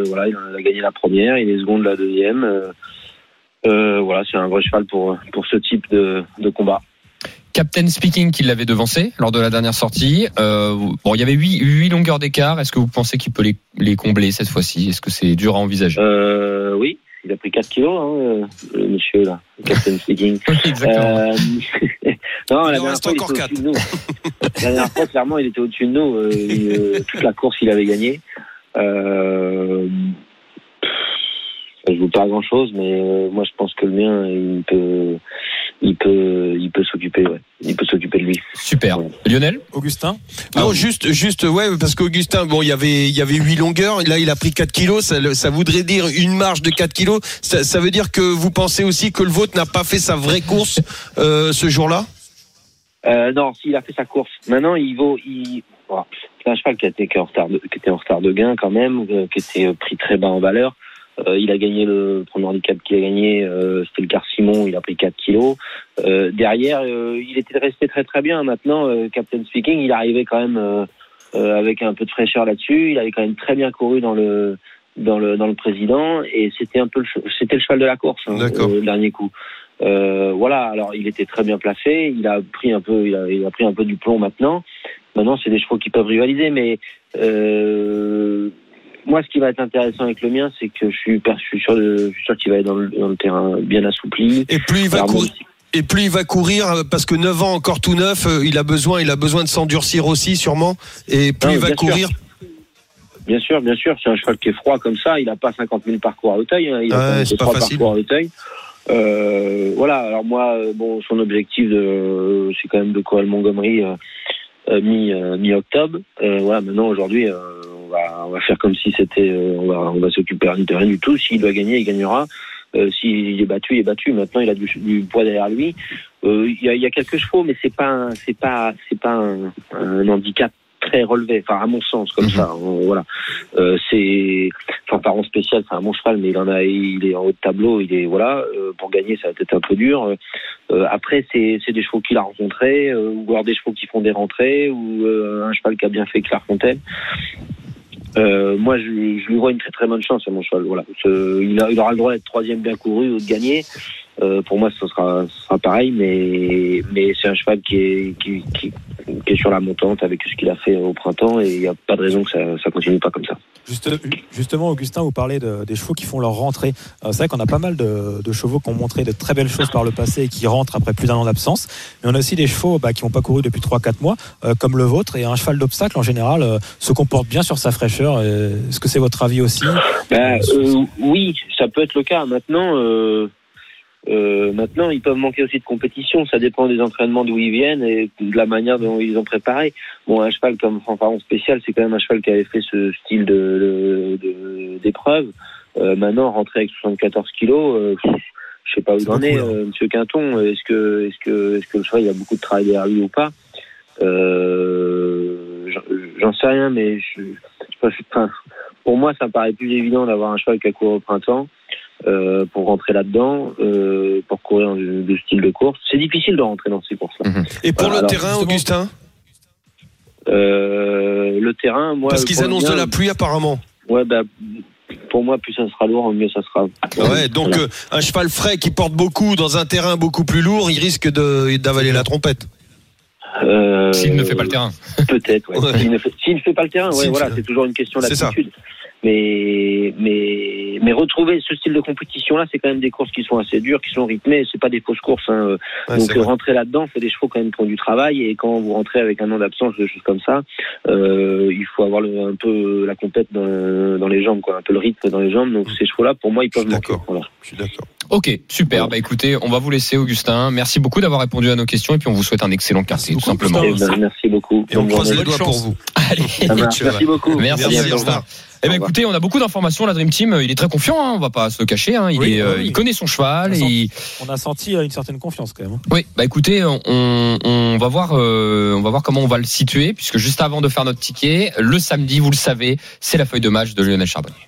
Voilà, il a gagné la première, il est second de la deuxième. Voilà, c'est un vrai cheval pour, pour ce type de, de combat. Captain Speaking qui l'avait devancé lors de la dernière sortie. Euh, bon, il y avait 8, huit longueurs d'écart. Est-ce que vous pensez qu'il peut les, les combler cette fois-ci? Est-ce que c'est dur à envisager? Euh, oui, il a pris 4 kilos, hein, euh, le monsieur là, le Captain Speaking. Exactement. Euh, non, la Il en dernière fois, il encore était au-dessus de nous. La dernière fois, clairement, il était au-dessus de nous. Euh, il, toute la course, il avait gagné. Euh, ça joue pas à grand-chose, mais euh, moi, je pense que le mien, il peut, il peut, il peut s'occuper. Ouais. Il peut s'occuper de lui. Super. Lionel Augustin Non, juste, juste, ouais, parce qu'Augustin, bon, il y avait, il y avait 8 longueurs. Là, il a pris 4 kilos. Ça, ça voudrait dire une marge de 4 kilos. Ça, ça veut dire que vous pensez aussi que le vôtre n'a pas fait sa vraie course euh, ce jour-là? Euh, non, s'il a fait sa course. Maintenant, il vaut. Il... Voilà. C'est un cheval qui, a été, qui, est en retard de, qui était en retard de gain quand même, euh, qui était euh, pris très bas en valeur. Euh, il a gagné le premier handicap qu'il a gagné, euh, c'était le Car Simon, il a pris 4 kilos. Euh, derrière, euh, il était resté très très bien. Maintenant, euh, Captain Speaking, il arrivait quand même euh, euh, avec un peu de fraîcheur là-dessus. Il avait quand même très bien couru dans le dans le dans le président et c'était un peu le, c'était le cheval de la course hein, le dernier coup. Euh, voilà, alors il était très bien placé, il a pris un peu, il a, il a pris un peu du plomb maintenant. Maintenant, c'est des chevaux qui peuvent rivaliser, mais euh, moi, ce qui va être intéressant avec le mien, c'est que je suis, per- je suis sûr, de- je suis sûr qu'il va être dans le, dans le terrain bien assoupli. Et plus il va courir. bon, Et plus il va courir, parce que 9 ans encore tout neuf, euh, il a besoin, il a besoin de s'endurcir aussi sûrement. Et plus Non, il va bien sûr. courir, Bien sûr, bien sûr, c'est un cheval qui est froid comme ça. Il n'a pas 50 000 parcours à Auteuil. hein. Il a Ouais, pas facile. parcours à Auteuil. Euh, voilà. Alors moi, euh, bon, son objectif, de, c'est quand même de courir le Montgomery. euh, euh, mi euh, mi-octobre. Euh, voilà, maintenant aujourd'hui, on va on va faire comme si c'était, euh, on va on va s'occuper de rien du tout. S'il doit gagner, il gagnera. Euh, S'il est battu, il est battu. Maintenant, il a du, du poids derrière lui. Euh, Il y, a, il y a quelques chevaux, mais c'est pas c'est pas c'est pas un, un handicap très relevé. Enfin, à mon sens, comme Mhm. ça. on- voilà. Euh, c'est fanfaron spécial, c'est un bon cheval, mais il en a, il est en haut de tableau. Il est voilà. pour gagner, ça va être un peu dur. Après, c'est c'est des chevaux qu'il a rencontrés, ou alors des chevaux qui font des rentrées, ou un cheval qui a bien fait Clairefontaine. Euh, moi, je, lui vois une très très bonne chance à mon cheval. Voilà, il aura le droit d'être troisième bien couru ou de gagner. Euh, pour moi, ce sera, ce sera pareil, mais mais c'est un cheval qui est qui, qui, qui est sur la montante avec ce qu'il a fait au printemps et il n'y a pas de raison que ça ça continue pas comme ça. Juste- justement, Augustin, vous parlez de- des chevaux qui font leur rentrée. Euh, c'est vrai qu'on a pas mal de, de chevaux qui ont montré de très belles choses par le passé et qui rentrent après plus d'un an d'absence. Mais on a aussi des chevaux bah, qui n'ont pas couru depuis 3-4 mois, euh, comme le vôtre. Et un cheval d'obstacle, en général, euh, se comporte bien sur sa fraîcheur. Est-ce que c'est votre avis aussi? Bah, oui, ça peut être le cas. Maintenant, euh, maintenant, ils peuvent manquer aussi de compétition. Ça dépend des entraînements d'où ils viennent et de la manière dont ils ont préparé. Bon, un cheval comme Fanfaron spécial, c'est quand même un cheval qui avait fait ce style de d'épreuve. Euh, maintenant, rentrer avec 74 kilos, euh, je sais pas où il en est, là. euh, Monsieur Quinton. Est-ce que, est-ce que, est-ce que le cheval il y a beaucoup de travail derrière lui ou pas? Euh, j'en- sais rien, mais je, je- pour moi, ça me paraît plus évident d'avoir un cheval qui a couru au printemps euh, pour rentrer là-dedans, euh, pour courir dans de, de style de course. C'est difficile de rentrer dans ces courses-là. Et pour Voilà, le alors, terrain, Augustin Euh, le terrain, moi. Parce qu'ils annoncent de la pluie apparemment. Ouais, bah, pour moi, plus ça sera lourd, mieux ça sera. Ouais, donc Voilà. euh, un cheval frais qui porte beaucoup dans un terrain beaucoup plus lourd, il risque de- d'avaler la trompette. Euh, S'il ne fait pas le terrain. Peut-être, ouais. Ouais. S'il ne fait, s'il ne fait pas le terrain, ouais, voilà, c'est toujours une question C'est ça. d'attitude. Mais, mais, mais retrouver ce style de compétition-là, c'est quand même des courses qui sont assez dures, qui sont rythmées. C'est pas des fausses courses. Hein. Ouais, Donc rentrer là-dedans, c'est des chevaux quand même qui ont du travail. Et quand vous rentrez avec un an d'absence, des choses comme ça, euh, il faut avoir le- un peu la compète dans, dans les jambes, quoi, un peu le rythme dans les jambes. Donc ces chevaux-là, pour moi, ils peuvent d'accord. Voilà. Je suis d'accord. Ok, super. Bah écoutez, on va vous laisser, Augustin. Merci beaucoup d'avoir répondu à nos questions et puis on vous souhaite un excellent quartier, tout beaucoup, simplement. Eh ben, merci beaucoup. Et on Bonne croise journée. les doigts pour vous. Allez. Merci beaucoup. Merci, À Merci, bientôt. Eh ben écoutez, on a beaucoup d'informations. La Dream Team, il est très confiant. Hein, on va pas se le cacher. Hein, il, Oui, est, euh, oui. il connaît son cheval. On a senti euh, une certaine confiance quand même. hein. Oui, bah écoutez, on, on va voir, euh, on va voir comment on va le situer, puisque juste avant de faire notre ticket, le samedi, vous le savez, c'est la feuille de match de Lionel Charbonnier.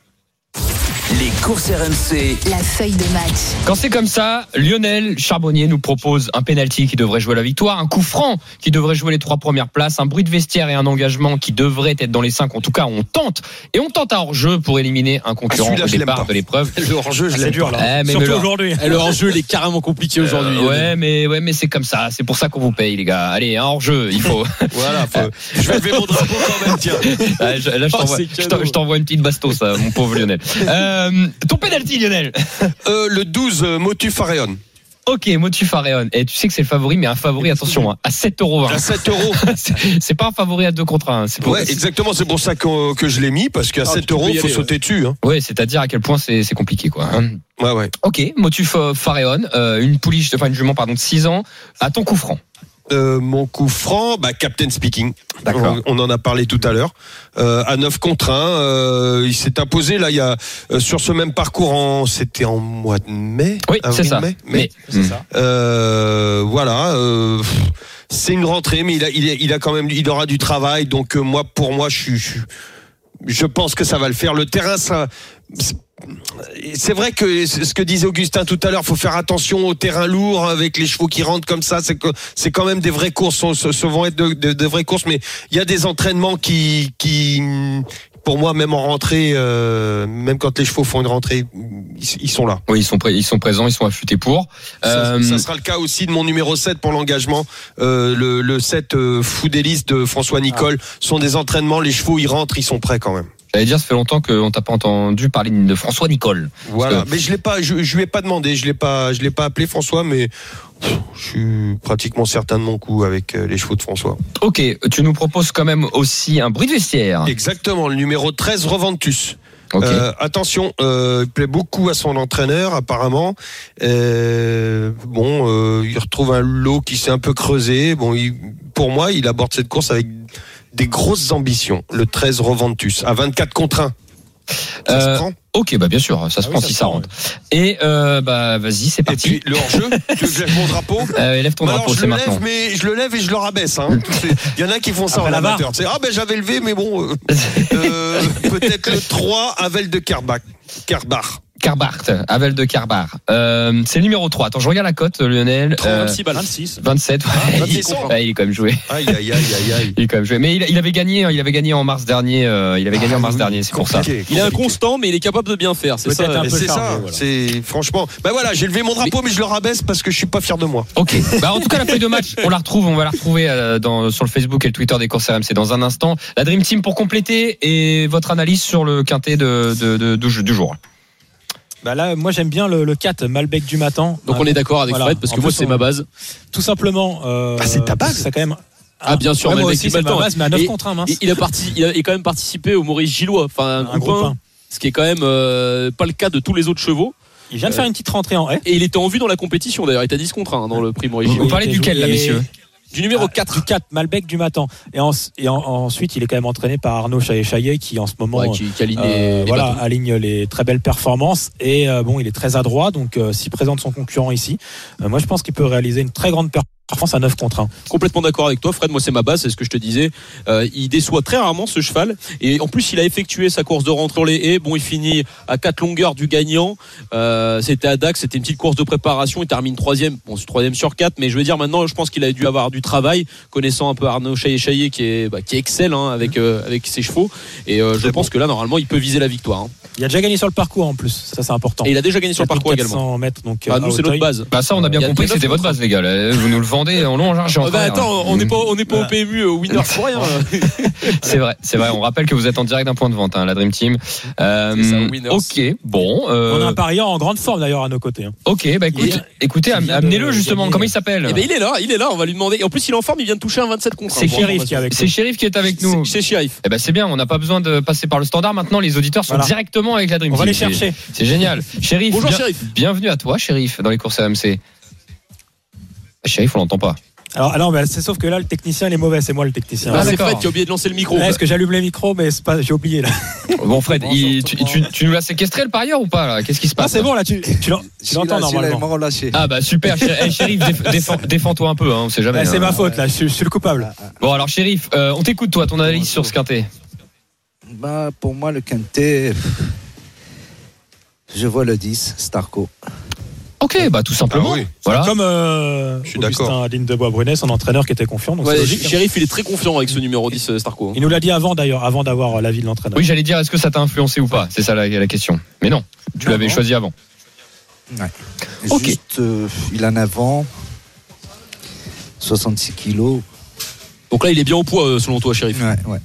Les courses RMC. La feuille de match. Quand c'est comme ça, Lionel Charbonnier nous propose un penalty qui devrait jouer la victoire, un coup franc qui devrait jouer les trois premières places, un bruit de vestiaire et un engagement qui devrait être dans les cinq. En tout cas, on tente et on tente un hors-jeu pour éliminer un concurrent celui-là, au départ de l'épreuve. Le hors-jeu, je Ah, dur là. Eh, mais- Surtout aujourd'hui. Et le hors-jeu, il est carrément compliqué aujourd'hui. Euh, ouais, mais ouais, mais c'est comme ça. C'est pour ça qu'on vous paye, les gars. Allez, un hors-jeu, il faut. Voilà, faut- je vais lever mon drapeau quand même, tiens. Je- là, je Oh, t'envoie- t'envoie une petite bastos, ça, mon pauvre Lionel. Euh, ton penalty, Lionel. Euh, le 12, euh, Motu Faréon. Ok, Motu Faréon. Et tu sais que c'est le favori, mais un favori, attention, hein, à 7 euros. À 7 euros. C'est- pas un favori à 2 contre 1. C'est pour... Ouais, exactement, c'est pour ça que, que je l'ai mis, parce qu'à Ah, 7 tu peux euros, il faut aller, sauter dessus. Hein. Ouais, c'est-à-dire à quel point c'est compliqué, quoi. hein. Ouais, ouais. Ok, Motu Fa- Faréon, euh, une pouliche, enfin une jument, pardon, de 6 ans, à ton coup franc. Euh, mon coup franc, bah, Captain Speaking. D'accord. On, on en a parlé tout à l'heure. Euh, à 9 contre 1, euh, il s'est imposé là, il y a euh, sur ce même parcours, en, c'était en mois de mai? Oui, avril, c'est ça. mai, Mais, C'est ça. Euh, voilà. euh, c'est une rentrée, mais il a, il, a, il a quand même, il aura du travail. Donc euh, moi, pour moi, je suis, je, je pense que ça va le faire. Le terrain, ça. C'est vrai que ce que disait Augustin tout à l'heure, faut faire attention au terrain lourd avec les chevaux qui rentrent comme ça. C'est que c'est quand même des vraies courses, ce, vont être de, de- de vraies courses, mais il y a des entraînements qui, qui, pour moi, même en rentrée, euh, même quand les chevaux font une rentrée, ils, ils sont là. Oui, ils sont, pré- ils sont présents, ils sont affûtés pour. Ça, Euh, ça sera le cas aussi de mon numéro 7 pour l'engagement. Euh, le, le 7 euh, Fou d'hélice de François Nicole sont des entraînements. Les chevaux, ils rentrent, ils sont prêts quand même. J'allais dire, ça fait longtemps qu'on t'a pas entendu parler de François Nicole. Voilà. que- Mais je l'ai pas, je, je lui ai pas demandé, je l'ai pas, je l'ai pas appelé François, mais pff, je suis pratiquement certain de mon coup avec euh, les chevaux de François. Ok, tu nous proposes quand même aussi un bruit de vestiaire. Exactement, le numéro 13 Reventus. Ok. Euh, attention, euh, il plaît beaucoup à son entraîneur apparemment. Euh, bon, euh, il retrouve un lot qui s'est un peu creusé. Bon, il- pour moi, il aborde cette course avec des grosses ambitions. Le 13 Reventus à 24 contre 1. Ça Euh, se prend Ok, bah bien sûr, ça se Ah oui, prend ça si ça rentre. Et euh, bah vas-y, c'est Et parti. puis le hors-jeu, tu veux que je lève mon drapeau Euh, lève ton Bah drapeau, alors, je c'est le maintenant. lève, mais je le lève et je le rabaisse. hein. Il y en a qui font ça Après en amateur. C'est ah ben j'avais levé, mais bon, euh, euh, peut-être le 3 Avel de Karbach. Karbach. Carbart, Avel de Carbart. Euh, c'est le numéro 3. Attends, je regarde la cote, Lionel. Euh, 26 balles. 26. 27. ouais. 26 ans. Ouais, il est quand même joué. Aïe aïe aïe aïe aïe. Il est quand même joué. Mais il, il avait gagné, il avait gagné en mars dernier. euh, il avait gagné en mars dernier, c'est pour ça. Il est inconstant, mais il est capable de bien faire. C'est ça. un peu c'est ça, voilà. c'est franchement. Ben voilà, j'ai levé mon drapeau, mais je le rabaisse parce que je suis pas fier de moi. Ok. Bah en tout cas la feuille de match, on la retrouve, on va la retrouver euh, dans, sur le Facebook et le Twitter des courses RMC dans un instant. La Dream Team pour compléter et votre analyse sur le quintet de, de, de- du- du jour. Bah là, moi j'aime bien le, le 4 Malbec du matin. Donc on est d'accord avec Voilà. Fred parce En que moi c'est ma base. Tout simplement. euh, Ah, c'est ta base C'est quand même. Ah, bien sûr, ouais, Malbec aussi, du ma Matin. base, mais à 9 Et- contre 1, mince. Et il a parti, il a quand même participé au Maurice Gillois, enfin un, un groupe groupe 1, 1. ce qui est quand même euh, pas le cas de tous les autres chevaux. Il vient de faire une petite rentrée en haie. Et il était en vue dans la compétition d'ailleurs. Il était à 10 contre 1 dans le prix Maurice Vous Gillois. parlez était duquel là messieurs Du numéro Ah, 4. Du 4, Malbec du matin. Et, en- et en- ensuite, il est quand même entraîné par Arnaud Chaillet-Chaillet qui en ce moment. Ouais, qui, qui aligne les- euh, les voilà, aligne les très belles performances et euh, bon, il est très adroit. Donc, euh, s'il présente son concurrent ici, moi, je pense qu'il peut réaliser une très grande performance à 9 contre 1. Complètement d'accord avec toi, Fred. Moi, c'est ma base, c'est ce que je te disais. Euh, il déçoit très rarement ce cheval. Et en plus, il a effectué sa course de rentrée en les haies. Bon, il finit à 4 longueurs du gagnant. Euh, c'était à Dax, c'était une petite course de préparation. Il termine troisième. Bon, c'est troisième sur 4. Mais je veux dire, maintenant, je pense qu'il a dû avoir du travail, connaissant un peu Arnaud Chaillet-Chaillet qui est, bah, qui excelle hein, avec, euh, avec ses chevaux. Et euh, je pense que là, normalement, il peut viser la victoire. hein. Il a déjà gagné sur le parcours en plus. Ça, c'est important. Et il a déjà gagné sur le parcours également. 400 mètres, donc, Ah, nous, à c'est notre base. Bah ça on a bien a- compris que c'était votre base les gars. Vous nous le vendez en long, en large et en Ah bah, attends, on n'est pas, on n'est pas au PMU euh, winner pour rien. C'est vrai, c'est vrai. On rappelle que vous êtes en direct d'un point de vente, hein, la Dream Team. Euh, C'est ça, Winners. ok, bon. euh, On a un parieur en grande forme d'ailleurs à nos côtés. hein. ok, bah écoute, écoutez, amenez-le justement. Comment il s'appelle Eh ben, il est là, il est là, on va lui demander. Et en plus, il est en forme, il vient de toucher un 27 contre. C'est Shérif qui est avec C'est Shérif qui est avec nous. C'est Shérif. Eh ben c'est bien, on n'a pas besoin de passer par le standard. Maintenant, les auditeurs sont Voilà. directement avec la Dream On va Team. les C'est- chercher. C'est génial. Shérif, Bonjour bien- Shérif. bienvenue à toi, Shérif, dans les courses AMC. Shérif, on l'entend pas. Alors, alors bah, c'est sauf que là, le technicien, il est mauvais. C'est moi le technicien. Ah, Ah, c'est. Fred qui a oublié de lancer le micro. Est-ce que j'allume les micros Mais c'est pas, j'ai oublié là. Bon, Fred, il- tu, tu- tu nous l'as séquestré le parieur ou pas là? Qu'est-ce qui se Ah, passe c'est là? bon là, tu, tu l'en- tu l'entends normalement. Ah bah super, Chéri- eh, Shérif, déf- défends- défends-toi un peu, hein, on sait jamais. Ouais, c'est hein. ma faute là, je, suis- je suis le coupable. Bon alors Shérif, euh, on t'écoute toi, ton analyse sur ce quintet. Bah, pour moi, le quintet, je vois le 10, Starco. Ok, bah tout simplement. Ah oui. Voilà. Comme euh, Je suis Augustin de Bois-Brunet, son entraîneur qui était confiant. Donc Ouais, logique, hein. Shérif, il est très confiant avec ce numéro 10 euh, Starco. Il nous l'a dit avant d'ailleurs, avant d'avoir euh, l'avis de l'entraîneur. Oui, j'allais dire, est-ce que ça t'a influencé ou pas? C'est ça la, la question. Mais non, tu l'avais choisi avant. Ok. Juste, euh, il en avant 66 kilos. Donc là, il est bien au poids selon toi, Shérif. Ouais, ouais.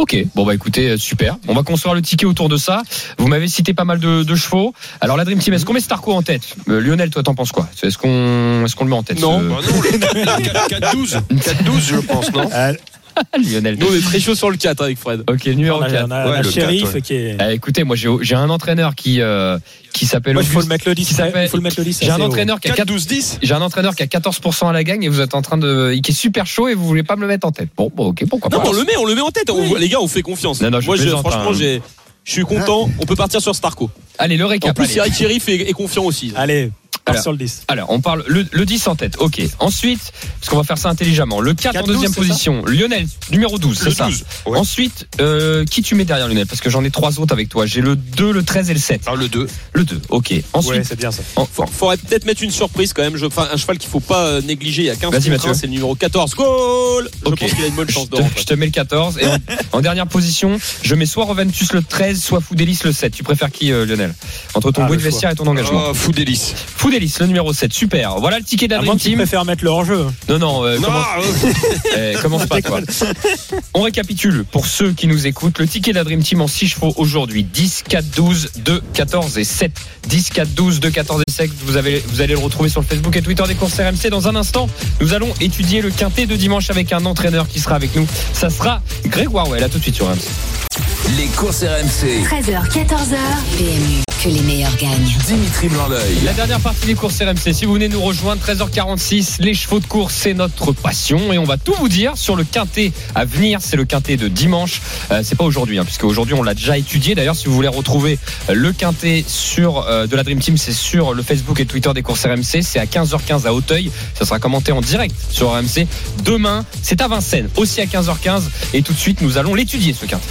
Ok, bon bah écoutez, euh, super. On va construire le ticket autour de ça. Vous m'avez cité pas mal de, de chevaux. Alors la Dream Team, est-ce qu'on met Starco en tête Euh, Lionel, toi t'en penses quoi Est-ce qu'on est-ce qu'on le met en tête Non. ce- Bah non, le 4-12. 4-12, je pense, non Euh, Lionel. Nous, on est très chaud sur le 4 avec Fred. Ok, numéro on a, 4. on a Ouais, la le shérif ouais. qui est. Eh, écoutez, moi j'ai un entraîneur qui euh, qui s'appelle Moi, il faut le mettre le 10. qui s'appelle- Il faut le mettre le 10. J'ai un entraîneur qui a 4 4-12-10 J'ai un entraîneur qui a 14% à la gagne et vous êtes en train de. qui est super chaud et vous voulez pas me le mettre en tête. Bon, bon ok, pourquoi Non, pas. on le met, on le met en tête. On- les gars, on fait confiance. Non, non, je Moi, je- franchement, hein. j'ai. Je suis content, on peut partir sur Starco. Allez, le En récap. plus, allez. Eric Shérif est, est confiant aussi. Allez, part Alors. sur le 10. Alors, on parle le, le 10 en tête. Ok. Ensuite, parce qu'on va faire ça intelligemment. Le 4 en 4-12, deuxième c'est ça position. Lionel, numéro 12, c'est ça. 12. Ouais. Ensuite, euh, qui tu mets derrière Lionel? Parce que j'en ai trois autres avec toi. J'ai le 2, le 13 et le 7. Ah, le 2. Le 2, ok. Ouais, Ensuite, c'est bien ça. en- Faut- Faudrait peut-être mettre une surprise quand même. Je- un cheval qu'il faut pas euh, négliger. Il y a 15 Vas-y, contre Mathieu. un, c'est le numéro 14. Goal Je Ok. pense qu'il a une bonne je chance te, rentrer. je te mets le 14. Et en, en dernière position, je mets soit Roventus le 13, soit Foudélis le 7. Tu préfères qui, euh, Lionel? Entre ton Ah, bruit de vestiaire et ton engagement. Ah, fou délice. Foudélis, le numéro 7, super. Voilà le ticket moins que tu Team. préfères mettre le hors-jeu. Non, non, euh, Non, commence, euh, eh, commence pas, toi. On récapitule pour ceux qui nous écoutent. Le ticket de la Dream Team en 6 chevaux aujourd'hui 10, 4, 12, 2, 14 et 7. 10, 4, 12, 2, 14 et 7. Vous, avez, vous allez le retrouver sur le Facebook et Twitter des courses RMC. Dans un instant, nous allons étudier le quintet de dimanche avec un entraîneur qui sera avec nous. Ça sera Grégoire Well. À tout de suite sur RMC. Les courses RMC. 13h, 14h. PMU, que les meilleurs gagnent. Dimitri Blanc-L'œil. La dernière partie des courses RMC. Si vous venez nous rejoindre, 13h46, les chevaux de course, c'est notre passion. Et on va tout vous dire sur le quintet à venir. C'est le quintet de dimanche. Euh, c'est pas aujourd'hui, hein, puisque aujourd'hui on l'a déjà étudié. D'ailleurs, si vous voulez retrouver euh, le quintet sur euh, de la Dream Team, c'est sur le Facebook et Twitter des courses RMC. C'est à 15h15 à Auteuil. Ça sera commenté en direct sur RMC. Demain, c'est à Vincennes, aussi à 15h15. Et tout de suite, nous allons l'étudier ce quintet.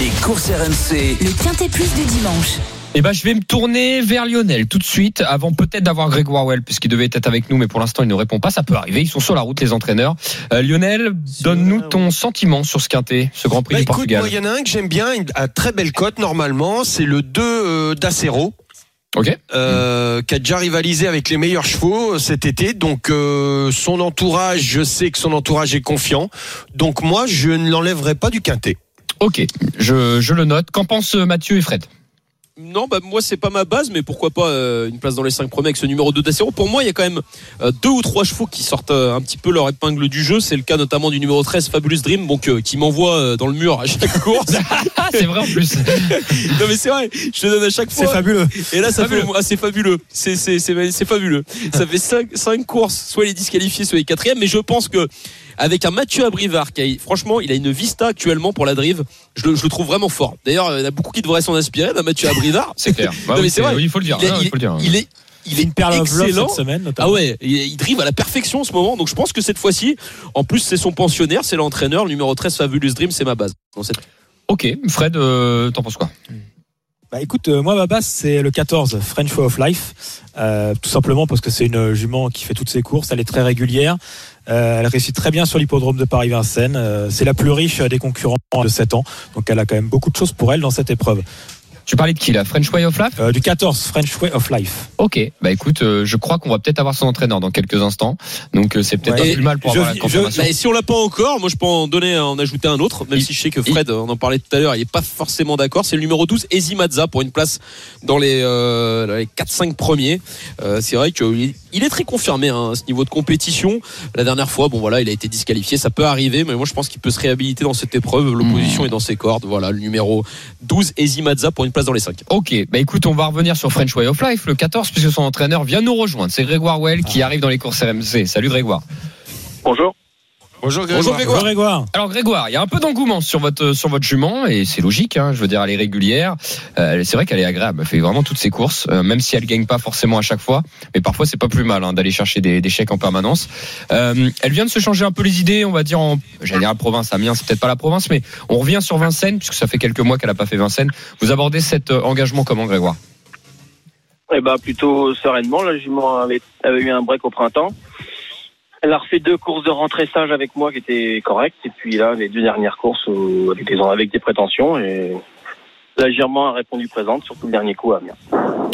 Les courses RMC. Le Quintet Plus du dimanche. Eh ben, je vais me tourner vers Lionel tout de suite, avant peut-être d'avoir Grégoire Well, puisqu'il devait être avec nous, mais pour l'instant, il ne répond pas. Ça peut arriver. Ils sont sur la route, les entraîneurs. Euh, Lionel, donne-nous ton sentiment sur ce quintet, ce Grand Prix Bah, du écoute, Portugal. il y en a un que j'aime bien, à très belle cote normalement, c'est le 2 euh, d'Acero. Ok. euh, qui a déjà rivalisé avec les meilleurs chevaux cet été. Donc euh, son entourage, je sais que son entourage est confiant. Donc moi, je ne l'enlèverai pas du quintet. Ok. Je, je le note. Qu'en pensent Mathieu et Fred? Non, bah moi c'est pas ma base, mais pourquoi pas euh, une place dans les 5 premiers avec ce numéro 2 d'Acero. Pour moi, il y a quand même euh, deux ou trois chevaux qui sortent euh, un petit peu leur épingle du jeu. C'est le cas notamment du numéro 13, Fabulous Dream, donc euh, qui m'envoie euh, dans le mur à chaque course. Ah, c'est vrai en plus. non mais c'est vrai, je te donne à chaque C'est fois. fabuleux. Et là, ça Fabuleux. fait, ah, c'est fabuleux. C'est, c'est, c'est, c'est fabuleux. Ça fait 5 cinq, courses, soit il est disqualifié, soit il est quatrième. Mais je pense que, avec un Mathieu Abrivard, qui a, franchement, il a une vista actuellement pour la drive. Je le, je le trouve vraiment fort. D'ailleurs, il y en a beaucoup qui devraient s'en inspirer d'un Mathieu Abrivard. C'est clair. Bah Non, oui, mais c'est vrai. oui, il faut le dire. Il est, il faut le dire. il est, il est Une perle excellent. cette semaine, notamment. Ah ouais, il, il drive à la perfection en ce moment. Donc je pense que cette fois-ci, en plus, c'est son pensionnaire, c'est l'entraîneur, le numéro 13, Fabulous Dream, c'est ma base. Dans cette- Ok. Fred, euh, t'en penses quoi? Bah écoute, euh, moi ma base c'est le 14 French Way of Life, Euh, tout simplement parce que c'est une jument qui fait toutes ses courses, elle est très régulière, Euh, elle réussit très bien sur l'hippodrome de Paris-Vincennes, Euh, c'est la plus riche des concurrents de 7 ans, donc elle a quand même beaucoup de choses pour elle dans cette épreuve. Tu parlais de qui là? French Way of Life? Euh, du 14 French Way of Life. Ok. Bah écoute, euh, je crois qu'on va peut-être avoir son entraîneur dans quelques instants. Donc euh, c'est peut-être Ouais. pas plus mal pour Je- avoir la je- confirmation. Bah, et si on l'a pas encore, moi je peux en donner, en ajouter un autre, même Il- si je sais que Fred, on en parlait tout à l'heure, il est pas forcément d'accord. C'est le numéro 12, Ezi Mazza, pour une place dans les, euh, les 4-5 premiers. Euh, c'est vrai qu'il est, il est très confirmé hein, à ce niveau de compétition. La dernière fois, bon voilà, il a été disqualifié, ça peut arriver, mais moi je pense qu'il peut se réhabiliter dans cette épreuve. L'opposition Mmh. est dans ses cordes. Voilà, le numéro 12, Ezi Mazza, pour une place dans les 5. Ok, bah écoute, on va revenir sur French Way of Life, le 14, puisque son entraîneur vient nous rejoindre. C'est Grégoire Well qui arrive dans les courses RMC. Salut Grégoire. Bonjour. Bonjour Grégoire. Bonjour Grégoire. Bonjour Grégoire. Alors Grégoire, il y a un peu d'engouement sur votre sur votre jument et c'est logique. Hein, je veux dire, elle est régulière. Euh, c'est vrai qu'elle est agréable. Elle fait vraiment toutes ses courses, euh, même si elle gagne pas forcément à chaque fois. Mais parfois, c'est pas plus mal hein, d'aller chercher des, des chèques en permanence. Euh, elle vient de se changer un peu les idées, on va dire. En, j'allais dire la province. Amiens, c'est peut-être pas la province, mais on revient sur Vincennes puisque ça fait quelques mois qu'elle a pas fait Vincennes. Vous abordez cet euh, engagement comment, Grégoire? Eh ben plutôt sereinement. La jument avait, avait eu un break au printemps. Elle a refait deux courses de rentrée sage avec moi qui étaient correctes. Et puis là, les deux dernières courses où- avec des, avec des prétentions. Et la Girement a répondu présente, surtout le dernier coup à Amiens.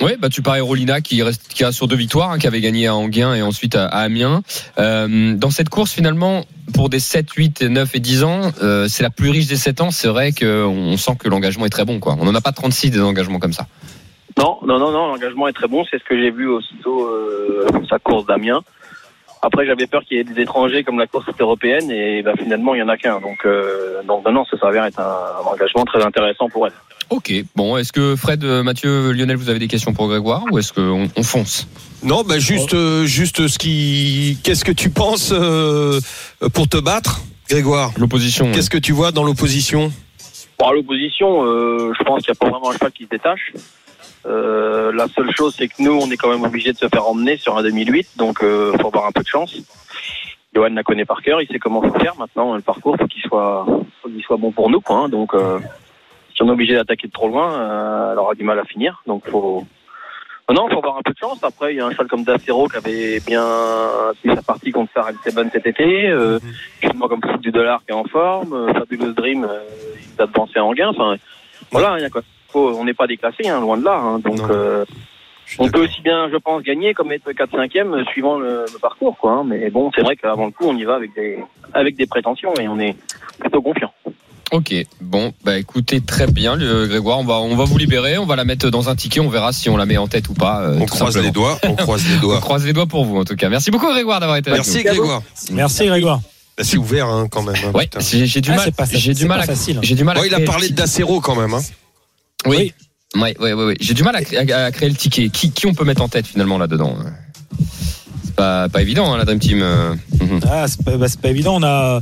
Oui, bah tu parlais Rolina qui reste qui a sur deux victoires, hein, qui avait gagné à Anguin et ensuite à, à Amiens. Euh, dans cette course finalement, pour des 7, 8, 9 et 10 ans, euh, c'est la plus riche des 7 ans. C'est vrai qu'on sent que l'engagement est très bon. Quoi. On n'en a pas 36 des engagements comme ça. Non, non, non, non, l'engagement est très bon. C'est ce que j'ai vu aussitôt euh, sa course d'Amiens. Après, j'avais peur qu'il y ait des étrangers comme la course européenne et bah, finalement, il y en a qu'un. Donc, euh, donc non, non, ça s'avère être un, un engagement très intéressant pour elle. Ok, bon, est-ce que Fred, euh, Mathieu, Lionel, vous avez des questions pour Grégoire ou est-ce qu'on on fonce? Non, bah juste, euh, juste ce qui. Qu'est-ce que tu penses euh, pour te battre, Grégoire? L'opposition. ouais. Qu'est-ce que tu vois dans l'opposition? Bon, à l'opposition, euh, je pense qu'il n'y a pas vraiment un cheval qui se détache. Euh, la seule chose, c'est que nous, on est quand même obligé de se faire emmener sur un 2008, donc euh, faut avoir un peu de chance. Johan la connaît par cœur, il sait comment faut faire. Maintenant, le parcours, faut qu'il soit, faut qu'il soit bon pour nous, quoi. hein. Donc, euh, si on est obligé d'attaquer de trop loin, euh, elle aura du mal à finir. Donc, faut, non, faut avoir un peu de chance. Après, il y a un cheval comme Dacero qui avait bien fait sa partie contre Sarah cet été. Euh, justement comme Foot du Dollar qui est en forme. Euh, Fabulous Dream, euh, il a devancé en gain. Enfin, voilà, il y a quoi. Faut- on n'est pas déclassé, hein, loin de là. hein. donc, euh, On peut aussi bien, je pense, gagner comme être 4-5e euh, suivant le, le parcours, quoi. hein. Mais bon, c'est vrai qu'avant le coup, on y va avec des, avec des prétentions et on est plutôt confiant. Ok, bon, bah écoutez, très bien, le Grégoire, on va, on va vous libérer, on va la mettre dans un ticket, on verra si on la met en tête ou pas. euh, On tout croise simplement. les doigts, on croise les On doigts. croise les doigts pour vous en tout cas. Merci beaucoup Grégoire d'avoir été avec Merci Grégoire. Merci Grégoire. Bah, C'est ouvert hein, quand même. hein, nous. Ouais, j'ai du Ah, mal, j'ai du mal facile. j'ai du mal il a parlé d'Acero quand même. Hein. Oui. Ouais, ouais, ouais. J'ai du mal à, à- à créer le ticket. Qui, qui on peut mettre en tête finalement là-dedans C'est pas, pas évident hein, la Dream Team. euh. Mhm. Ah, c'est pas, bah, c'est pas évident. On a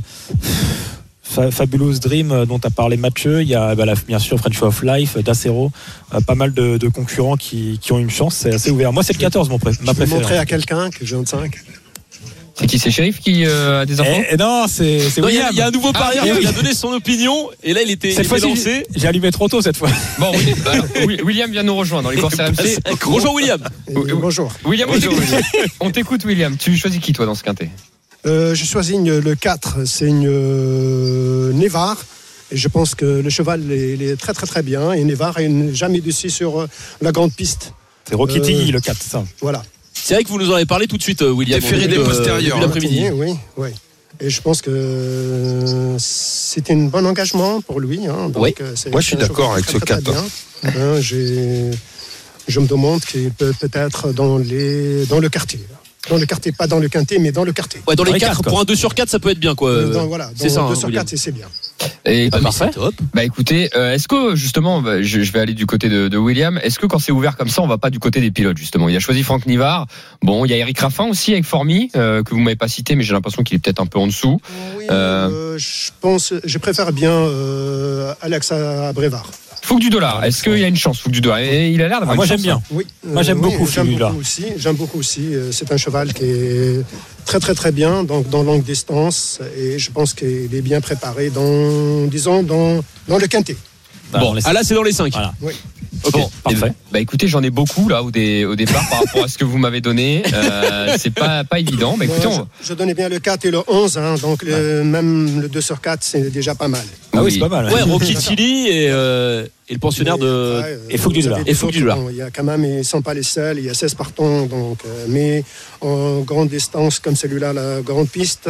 Fa- Fabulous Dream euh, dont a parlé Mathieu. Il y a bah, la- bien sûr French of Life, Dacero. euh, pas mal de, de concurrents qui, qui ont une chance. C'est assez ouvert. Moi, c'est le 14, mon pré- ma Je vais montrer à quelqu'un que j'ai 25. C'est qui C'est Shérif qui euh, a des enfants Eh, eh non, c'est c'est Non, Il y, a- William. il y a un nouveau Ah, parieur eh qui oui. a donné son opinion et là il était, il Cette était fois-ci, lancé. j'ai allumé trop tôt cette fois. Bon, alors, Wi- William vient nous rejoindre dans les courses RMC. Bonjour William. Et Oui, oui. bonjour. William, on t'écoute. on t'écoute, William. Tu choisis qui toi dans ce quintet? Euh, je choisis une- le 4, c'est une euh, Nevar. Et je pense que le cheval il est, est très très très bien. Et Nevar n'est jamais dessus sur la grande piste. C'est Rocky Euh, Tiggy, le 4, ça. Voilà. C'est vrai que vous nous en avez parlé tout de suite, euh, William. Début des de- postérieurs, début hein. Oui, oui. Et je pense que euh, c'est un bon engagement pour lui. hein. Donc, Oui. euh, c'est- Moi, je suis d'accord avec très, ce très, très 4. bien. Hein, je me demande qu'il peut peut-être dans, les, dans le quartier. Dans le quartier, pas dans le quintet, mais dans le quartier. Ouais, dans les Dans les 4, quatre, quoi. pour un 2 sur 4, ça peut être bien quoi. Euh, dans, voilà, c'est ça, 2 hein, sur William. 4, c'est bien. Et Ah, bah, c'est top. Bah écoutez, euh, est-ce que justement, bah, je, je vais aller du côté de, de William. Est-ce que quand c'est ouvert comme ça, on va pas du côté des pilotes justement? Il a choisi Franck Nivard. Bon, il y a Eric Raffin aussi avec Formy euh, que vous m'avez pas cité, mais j'ai l'impression qu'il est peut-être un peu en dessous. Oui, Euh, euh, je pense, je préfère bien euh, Alex Fouque du dollar. Est-ce qu'il y a une chance Fouque du dollar? Et il a l'air d'avoir Ah, moi, une j'aime chance, bien. hein. Oui, Moi, j'aime beaucoup j'aime beaucoup aussi. J'aime beaucoup aussi. Euh, C'est un cheval qui est très très très bien, donc dans longue distance, et je pense qu'il est bien préparé dans, disons, dans, dans le quintet. Bon, Ah là c'est dans les 5. Voilà. Ok. Bon, parfait. eh ben, Bah écoutez, j'en ai beaucoup là au, dé- au départ par rapport à ce que vous m'avez donné. Euh, c'est pas pas évident. Bah écoutez, on- je, je donnais bien le 4 et le 11, hein, donc le- même le 2 sur 4, c'est déjà pas mal. Ah oui, oui. c'est pas mal. Ouais, Rocky Tilly et, euh, et le pensionnaire Mais, de. ouais, et Fouque du Et Fouque du Il y a quand même, ils ne sont pas les seuls, il y a 16 partants, donc, euh, mais en grande distance comme celui-là, la grande piste,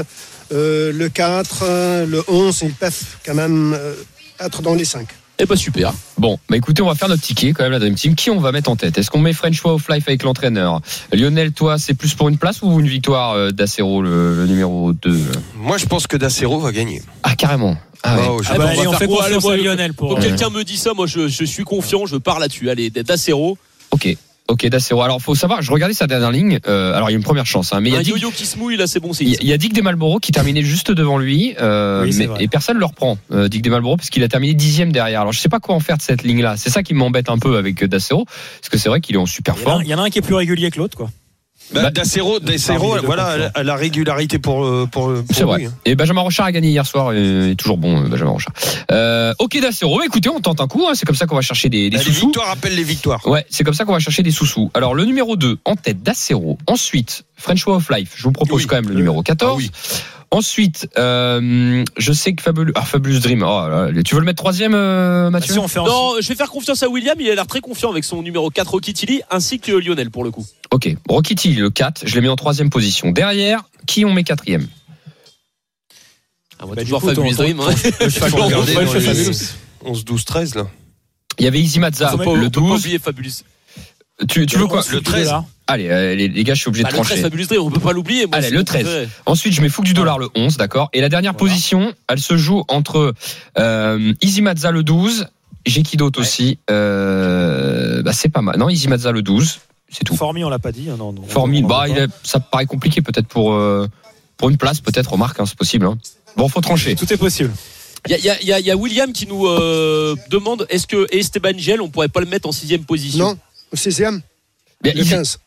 euh, le 4, euh, le 11, ils peuvent quand même euh, être dans les 5. Eh bah super. Bon, bah écoutez, on va faire notre ticket quand même la Dream Team. Qui on va mettre en tête? Est-ce qu'on met French Way of Life avec l'entraîneur? Lionel, toi, c'est plus pour une place ou une victoire euh, d'Acero, le, le numéro 2 Moi, je pense que Dacero va gagner. Ah carrément. Ah ouais. Oh, je- Ah bah, on allez, va on faire fait confiance à Lionel pour. Quand euh, quelqu'un me dit ça, moi je, je suis confiant, je pars là-dessus. Allez, d'Acero. Ok. Ok, Dacero. Alors, faut savoir, je regardais sa dernière ligne. euh, alors, il y a une première chance, hein, mais il y a yo-yo qui se mouille, là c'est bon, c'est il y a- il y a Dick Desmalboro qui terminait juste devant lui, euh, Oui, mais- et personne ne le reprend, euh, Dick Desmalboro, parce qu'il a terminé dixième derrière. Alors, je sais pas quoi en faire de cette ligne-là. C'est ça qui m'embête un peu avec Dacero, parce que c'est vrai qu'il est en super forme. il y en a un qui est plus régulier que l'autre, quoi. Bah, Bah, Dacero, voilà, la régularité pour, euh, pour, pour C'est vrai. hein. Et Benjamin Rochard a gagné hier soir. Et il est toujours bon, euh, Benjamin Rochard. Euh, ok, Dacero. Bah, écoutez, on tente un coup. hein, c'est comme ça qu'on va chercher des, des Bah, Les sous-sous. victoires appellent les victoires. Ouais, c'est comme ça qu'on va chercher des sous-sous. Alors, le numéro 2, en tête d'Acero. Ensuite, French Way of Life. Je vous propose Oui. quand même le numéro 14. Ah oui. Ensuite, euh, je sais que Fabulous, ah, Fabulous Dream. Oh, là, là, tu veux le mettre troisième, euh, Bah, Mathieu si on fait en- Non, je vais faire confiance à William, il a l'air très confiant avec son numéro 4 Rocky Tilly ainsi que Lionel pour le coup. Ok, Rocky Tilly, le 4, je l'ai mis en troisième position. Derrière, qui on met quatrième Ah, moi, Bah, toujours coup, Fabulous Dream. hein. Fabulous. 11, 12, 13, là. Il y avait Easy Mazza, le faut pas 12. oublier Fabulous. Tu, tu veux quoi Le 13. Allez, euh, les, les gars, je suis obligé Bah, de le 13 trancher. Fabulous Dream, on peut pas l'oublier. Allez, le mon 13. préféré. Ensuite, je mets Fouque du Dollar le 11, d'accord. Et la dernière Voilà. position, elle se joue entre euh, Easy Mazza le 12, j'ai qui d'autre aussi euh, bah, C'est pas mal. Non, Easy Mazza le 12, c'est tout. Formi, on l'a pas dit. hein, non, non, on- bah, on- il est- ça paraît compliqué peut-être pour, euh, pour une place, peut-être, remarque, hein, c'est possible. Hein. Bon, faut trancher. Tout est possible. Il y a, y y William qui nous euh, demande est-ce que Esteban Gel, on pourrait pas le mettre en sixième position? Non, au 6e, Bien, le Easy, 15.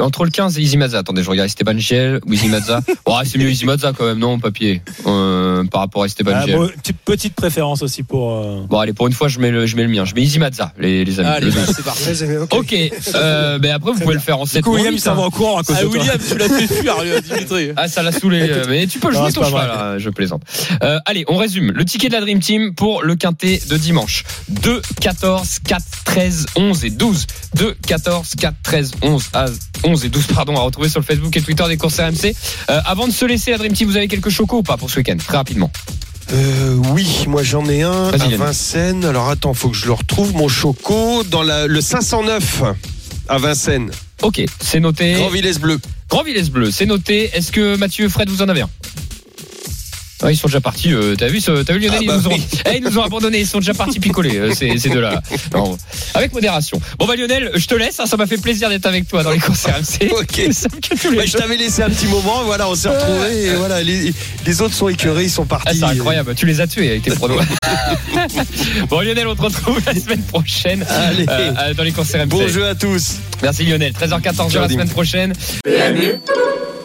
Entre le 15 et Mazza. Attendez, je regarde Esteban Giel ou. Bon, ah, c'est mieux Mazza quand même, non, papier, euh, par rapport à Esteban Ah, Giel. bon, petite, petite préférence aussi pour. euh, Bon, allez, pour une fois, je mets le, je mets le mien. Je mets Mazza, les, les amis. Allez, Le deux. c'est aimé, ok. Ok, euh, ben après, vous pouvez le faire en 7 Du coup, William, il s'en va en courant à cause Ah, de toi. William, tu l'as fait fuir, lui, Dimitri. Ah, ça l'a saoulé. euh, Mais tu peux Non, jouer ton cheval, là, je plaisante. Euh, allez, on résume. Le ticket de la Dream Team pour le quintet de dimanche. 2, 14, 4, 13, 11 et 12. 2, 14, 4, 13, 11, à 11 et 12, pardon, à retrouver sur le Facebook et Twitter des courses RMC. Euh, avant de se laisser, la Dream Team, vous avez quelques chocos ou pas pour ce week-end Très rapidement. Euh, oui, moi j'en ai un à. Vincennes. Alors attends, faut que je le retrouve, mon choco, dans la, le 509 à Vincennes. Ok, c'est noté. Grand Villesse Bleu. Grand Villesse Bleu, c'est noté. Est-ce que Mathieu, Fred, vous en avez un? Ouais, ils sont déjà partis. euh, t'as vu, ce- t'as vu Lionel Ah ils, bah nous ont, oui. Eh, ils nous ont abandonnés. Ils sont déjà partis picoler. euh, ces, ces deux-là. Non, avec modération. Bon bah Lionel, je te laisse. hein, ça m'a fait plaisir d'être avec toi dans les courses RMC. Ok. Bah, je t'avais laissé un petit moment, voilà, on s'est retrouvés. Et voilà, les, les autres sont écœurés, ils sont Ah, partis. c'est incroyable, tu les as tués avec tes pronos. bon Lionel, on te retrouve la semaine prochaine Allez. euh, euh, dans les courses RMC. Bon jeu à tous. Merci Lionel. 13h14 Ciao, la semaine prochaine.